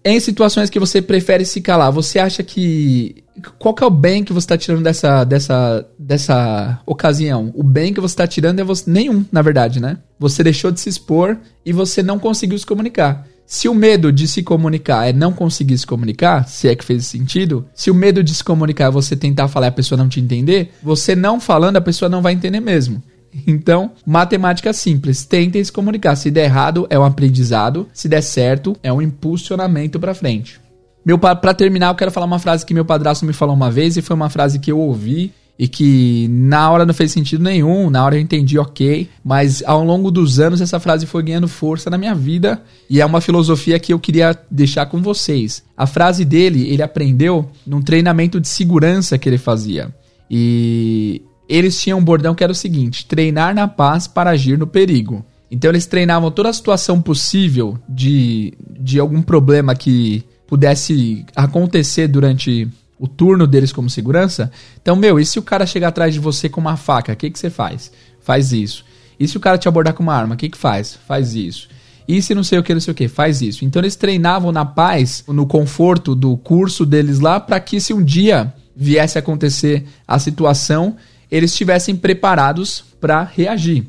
S1: em situações que você prefere se calar, você acha que. Qual que é o bem que você está tirando dessa, dessa, dessa ocasião? O bem que você está tirando é você. Nenhum, na verdade, né? Você deixou de se expor e você não conseguiu se comunicar. Se o medo de se comunicar é não conseguir se comunicar, se é que fez sentido, se o medo de se comunicar é você tentar falar e a pessoa não te entender, você não falando, a pessoa não vai entender mesmo. Então, matemática simples. Tentem se comunicar. Se der errado, é um aprendizado. Se der certo, é um impulsionamento para frente. Meu para terminar, eu quero falar uma frase que meu padrasto me falou uma vez e foi uma frase que eu ouvi e que na hora não fez sentido nenhum, na hora eu entendi ok, mas ao longo dos anos essa frase foi ganhando força na minha vida e é uma filosofia que eu queria deixar com vocês. A frase dele, ele aprendeu num treinamento de segurança que ele fazia. E eles tinham um bordão que era o seguinte: treinar na paz para agir no perigo. Então eles treinavam toda a situação possível de, de algum problema que pudesse acontecer durante o turno deles como segurança. Então, meu, e se o cara chegar atrás de você com uma faca, o que, que você faz? Faz isso. E se o cara te abordar com uma arma, o que, que faz? Faz isso. E se não sei o que, não sei o que, faz isso. Então eles treinavam na paz, no conforto do curso deles lá, para que se um dia viesse a acontecer a situação, eles estivessem preparados para reagir.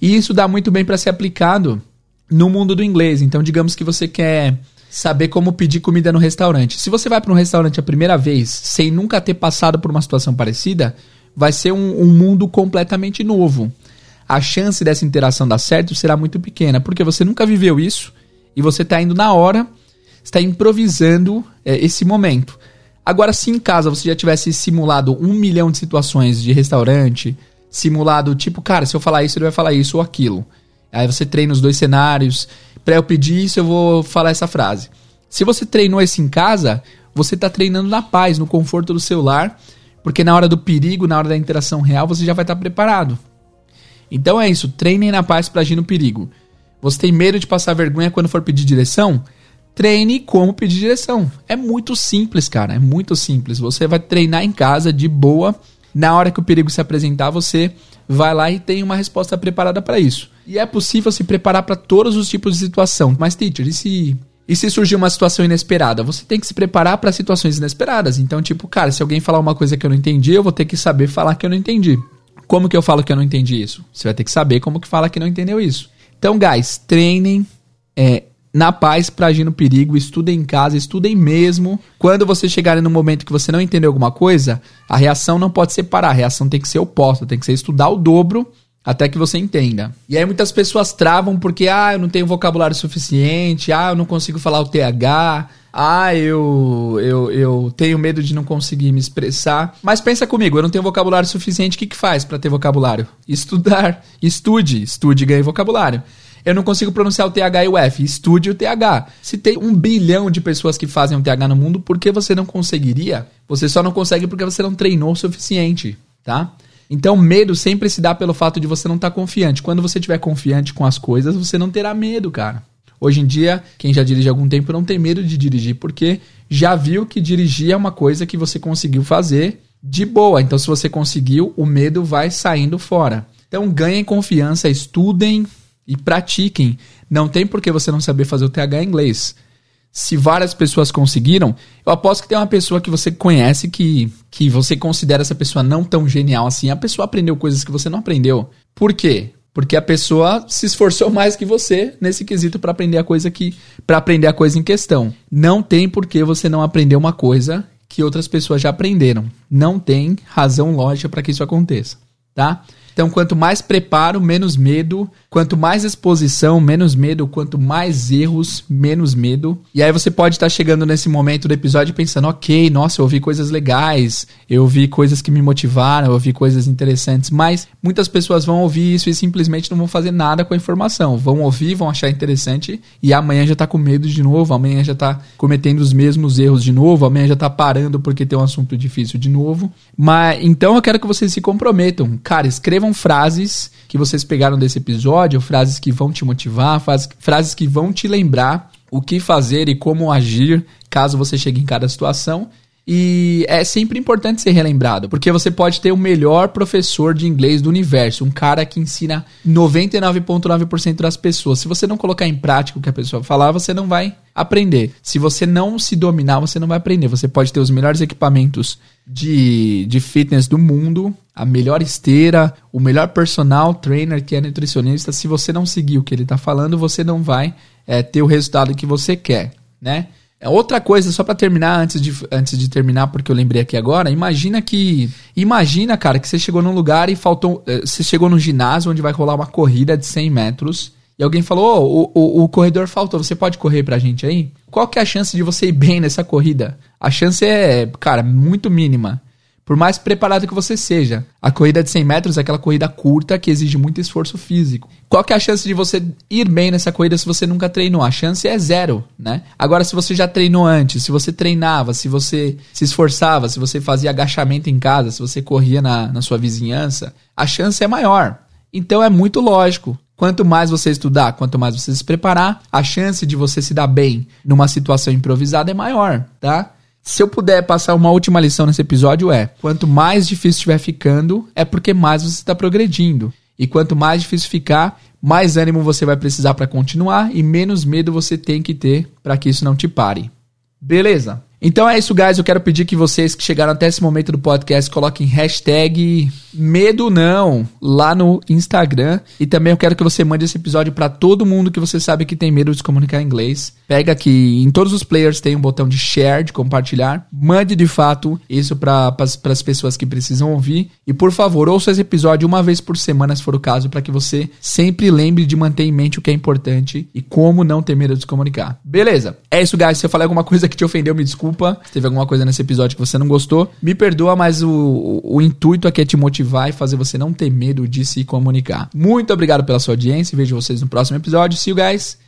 S1: E isso dá muito bem para ser aplicado no mundo do inglês. Então, digamos que você quer saber como pedir comida no restaurante. Se você vai para um restaurante a primeira vez, sem nunca ter passado por uma situação parecida, vai ser um, um mundo completamente novo. A chance dessa interação dar certo será muito pequena, porque você nunca viveu isso e você está indo na hora, está improvisando é, esse momento. Agora, se em casa você já tivesse simulado um milhão de situações de restaurante, simulado tipo, cara, se eu falar isso, ele vai falar isso ou aquilo. Aí você treina os dois cenários. Para eu pedir isso, eu vou falar essa frase. Se você treinou isso em casa, você tá treinando na paz, no conforto do celular, porque na hora do perigo, na hora da interação real, você já vai estar tá preparado. Então é isso, treinem na paz para agir no perigo. Você tem medo de passar vergonha quando for pedir direção? Treine como pedir direção. É muito simples, cara, é muito simples. Você vai treinar em casa de boa. Na hora que o perigo se apresentar, você vai lá e tem uma resposta preparada para isso. E é possível se preparar para todos os tipos de situação. Mas, teacher, e se, e se surgir uma situação inesperada? Você tem que se preparar para situações inesperadas. Então, tipo, cara, se alguém falar uma coisa que eu não entendi, eu vou ter que saber falar que eu não entendi. Como que eu falo que eu não entendi isso? Você vai ter que saber como que fala que não entendeu isso. Então, guys, treinem é, na paz para agir no perigo, estudem em casa, estudem mesmo. Quando você chegar no momento que você não entendeu alguma coisa, a reação não pode ser parar, a reação tem que ser oposta, tem que ser estudar o dobro até que você entenda. E aí muitas pessoas travam porque, ah, eu não tenho vocabulário suficiente, ah, eu não consigo falar o TH, ah, eu, eu, eu tenho medo de não conseguir me expressar. Mas pensa comigo, eu não tenho vocabulário suficiente, o que, que faz para ter vocabulário? Estudar. Estude, estude e ganhe vocabulário. Eu não consigo pronunciar o TH e o F. Estude o TH. Se tem um bilhão de pessoas que fazem o TH no mundo, por que você não conseguiria? Você só não consegue porque você não treinou o suficiente, tá? Então, medo sempre se dá pelo fato de você não estar tá confiante. Quando você estiver confiante com as coisas, você não terá medo, cara. Hoje em dia, quem já dirige há algum tempo não tem medo de dirigir, porque já viu que dirigir é uma coisa que você conseguiu fazer de boa. Então, se você conseguiu, o medo vai saindo fora. Então, ganhem confiança, estudem e pratiquem. Não tem por que você não saber fazer o TH em inglês se várias pessoas conseguiram, eu aposto que tem uma pessoa que você conhece que, que você considera essa pessoa não tão genial assim. A pessoa aprendeu coisas que você não aprendeu. Por quê? Porque a pessoa se esforçou mais que você nesse quesito para aprender a coisa que para aprender a coisa em questão. Não tem por que você não aprender uma coisa que outras pessoas já aprenderam. Não tem razão lógica para que isso aconteça, tá? Então, quanto mais preparo, menos medo. Quanto mais exposição, menos medo. Quanto mais erros, menos medo. E aí você pode estar chegando nesse momento do episódio pensando: ok, nossa, eu ouvi coisas legais, eu ouvi coisas que me motivaram, eu ouvi coisas interessantes. Mas muitas pessoas vão ouvir isso e simplesmente não vão fazer nada com a informação. Vão ouvir, vão achar interessante e amanhã já está com medo de novo, amanhã já está cometendo os mesmos erros de novo, amanhã já está parando porque tem um assunto difícil de novo. Mas então eu quero que vocês se comprometam. Cara, escrevam escrevam frases que vocês pegaram desse episódio, frases que vão te motivar, frases que vão te lembrar o que fazer e como agir caso você chegue em cada situação. E é sempre importante ser relembrado, porque você pode ter o melhor professor de inglês do universo, um cara que ensina 99,9% das pessoas. Se você não colocar em prática o que a pessoa falar, você não vai aprender. Se você não se dominar, você não vai aprender. Você pode ter os melhores equipamentos de, de fitness do mundo, a melhor esteira, o melhor personal trainer que é nutricionista. Se você não seguir o que ele está falando, você não vai é, ter o resultado que você quer, né? É outra coisa, só para terminar, antes de, antes de terminar, porque eu lembrei aqui agora, imagina que. Imagina, cara, que você chegou num lugar e faltou. Eh, você chegou num ginásio onde vai rolar uma corrida de 100 metros. E alguém falou: oh, o, o, o corredor faltou, você pode correr pra gente aí? Qual que é a chance de você ir bem nessa corrida? A chance é, cara, muito mínima. Por mais preparado que você seja, a corrida de 100 metros é aquela corrida curta que exige muito esforço físico. Qual que é a chance de você ir bem nessa corrida se você nunca treinou? A chance é zero, né? Agora, se você já treinou antes, se você treinava, se você se esforçava, se você fazia agachamento em casa, se você corria na, na sua vizinhança, a chance é maior. Então é muito lógico. Quanto mais você estudar, quanto mais você se preparar, a chance de você se dar bem numa situação improvisada é maior, tá? Se eu puder passar uma última lição nesse episódio é: quanto mais difícil estiver ficando, é porque mais você está progredindo. E quanto mais difícil ficar, mais ânimo você vai precisar para continuar e menos medo você tem que ter para que isso não te pare. Beleza? Então é isso, guys. Eu quero pedir que vocês que chegaram até esse momento do podcast coloquem hashtag medo não lá no Instagram. E também eu quero que você mande esse episódio para todo mundo que você sabe que tem medo de se comunicar em inglês. Pega aqui, em todos os players tem um botão de share, de compartilhar. Mande de fato isso para as pessoas que precisam ouvir. E por favor, ouça esse episódio uma vez por semana, se for o caso, para que você sempre lembre de manter em mente o que é importante e como não ter medo de se comunicar. Beleza? É isso, guys. Se eu falei alguma coisa que te ofendeu, me desculpa desculpa se teve alguma coisa nesse episódio que você não gostou. Me perdoa, mas o, o, intuito aqui é te motivar e fazer você não ter medo de se comunicar. Muito obrigado pela sua audiência vejo vocês no próximo episódio. See you guys.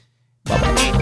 S1: Bye bye.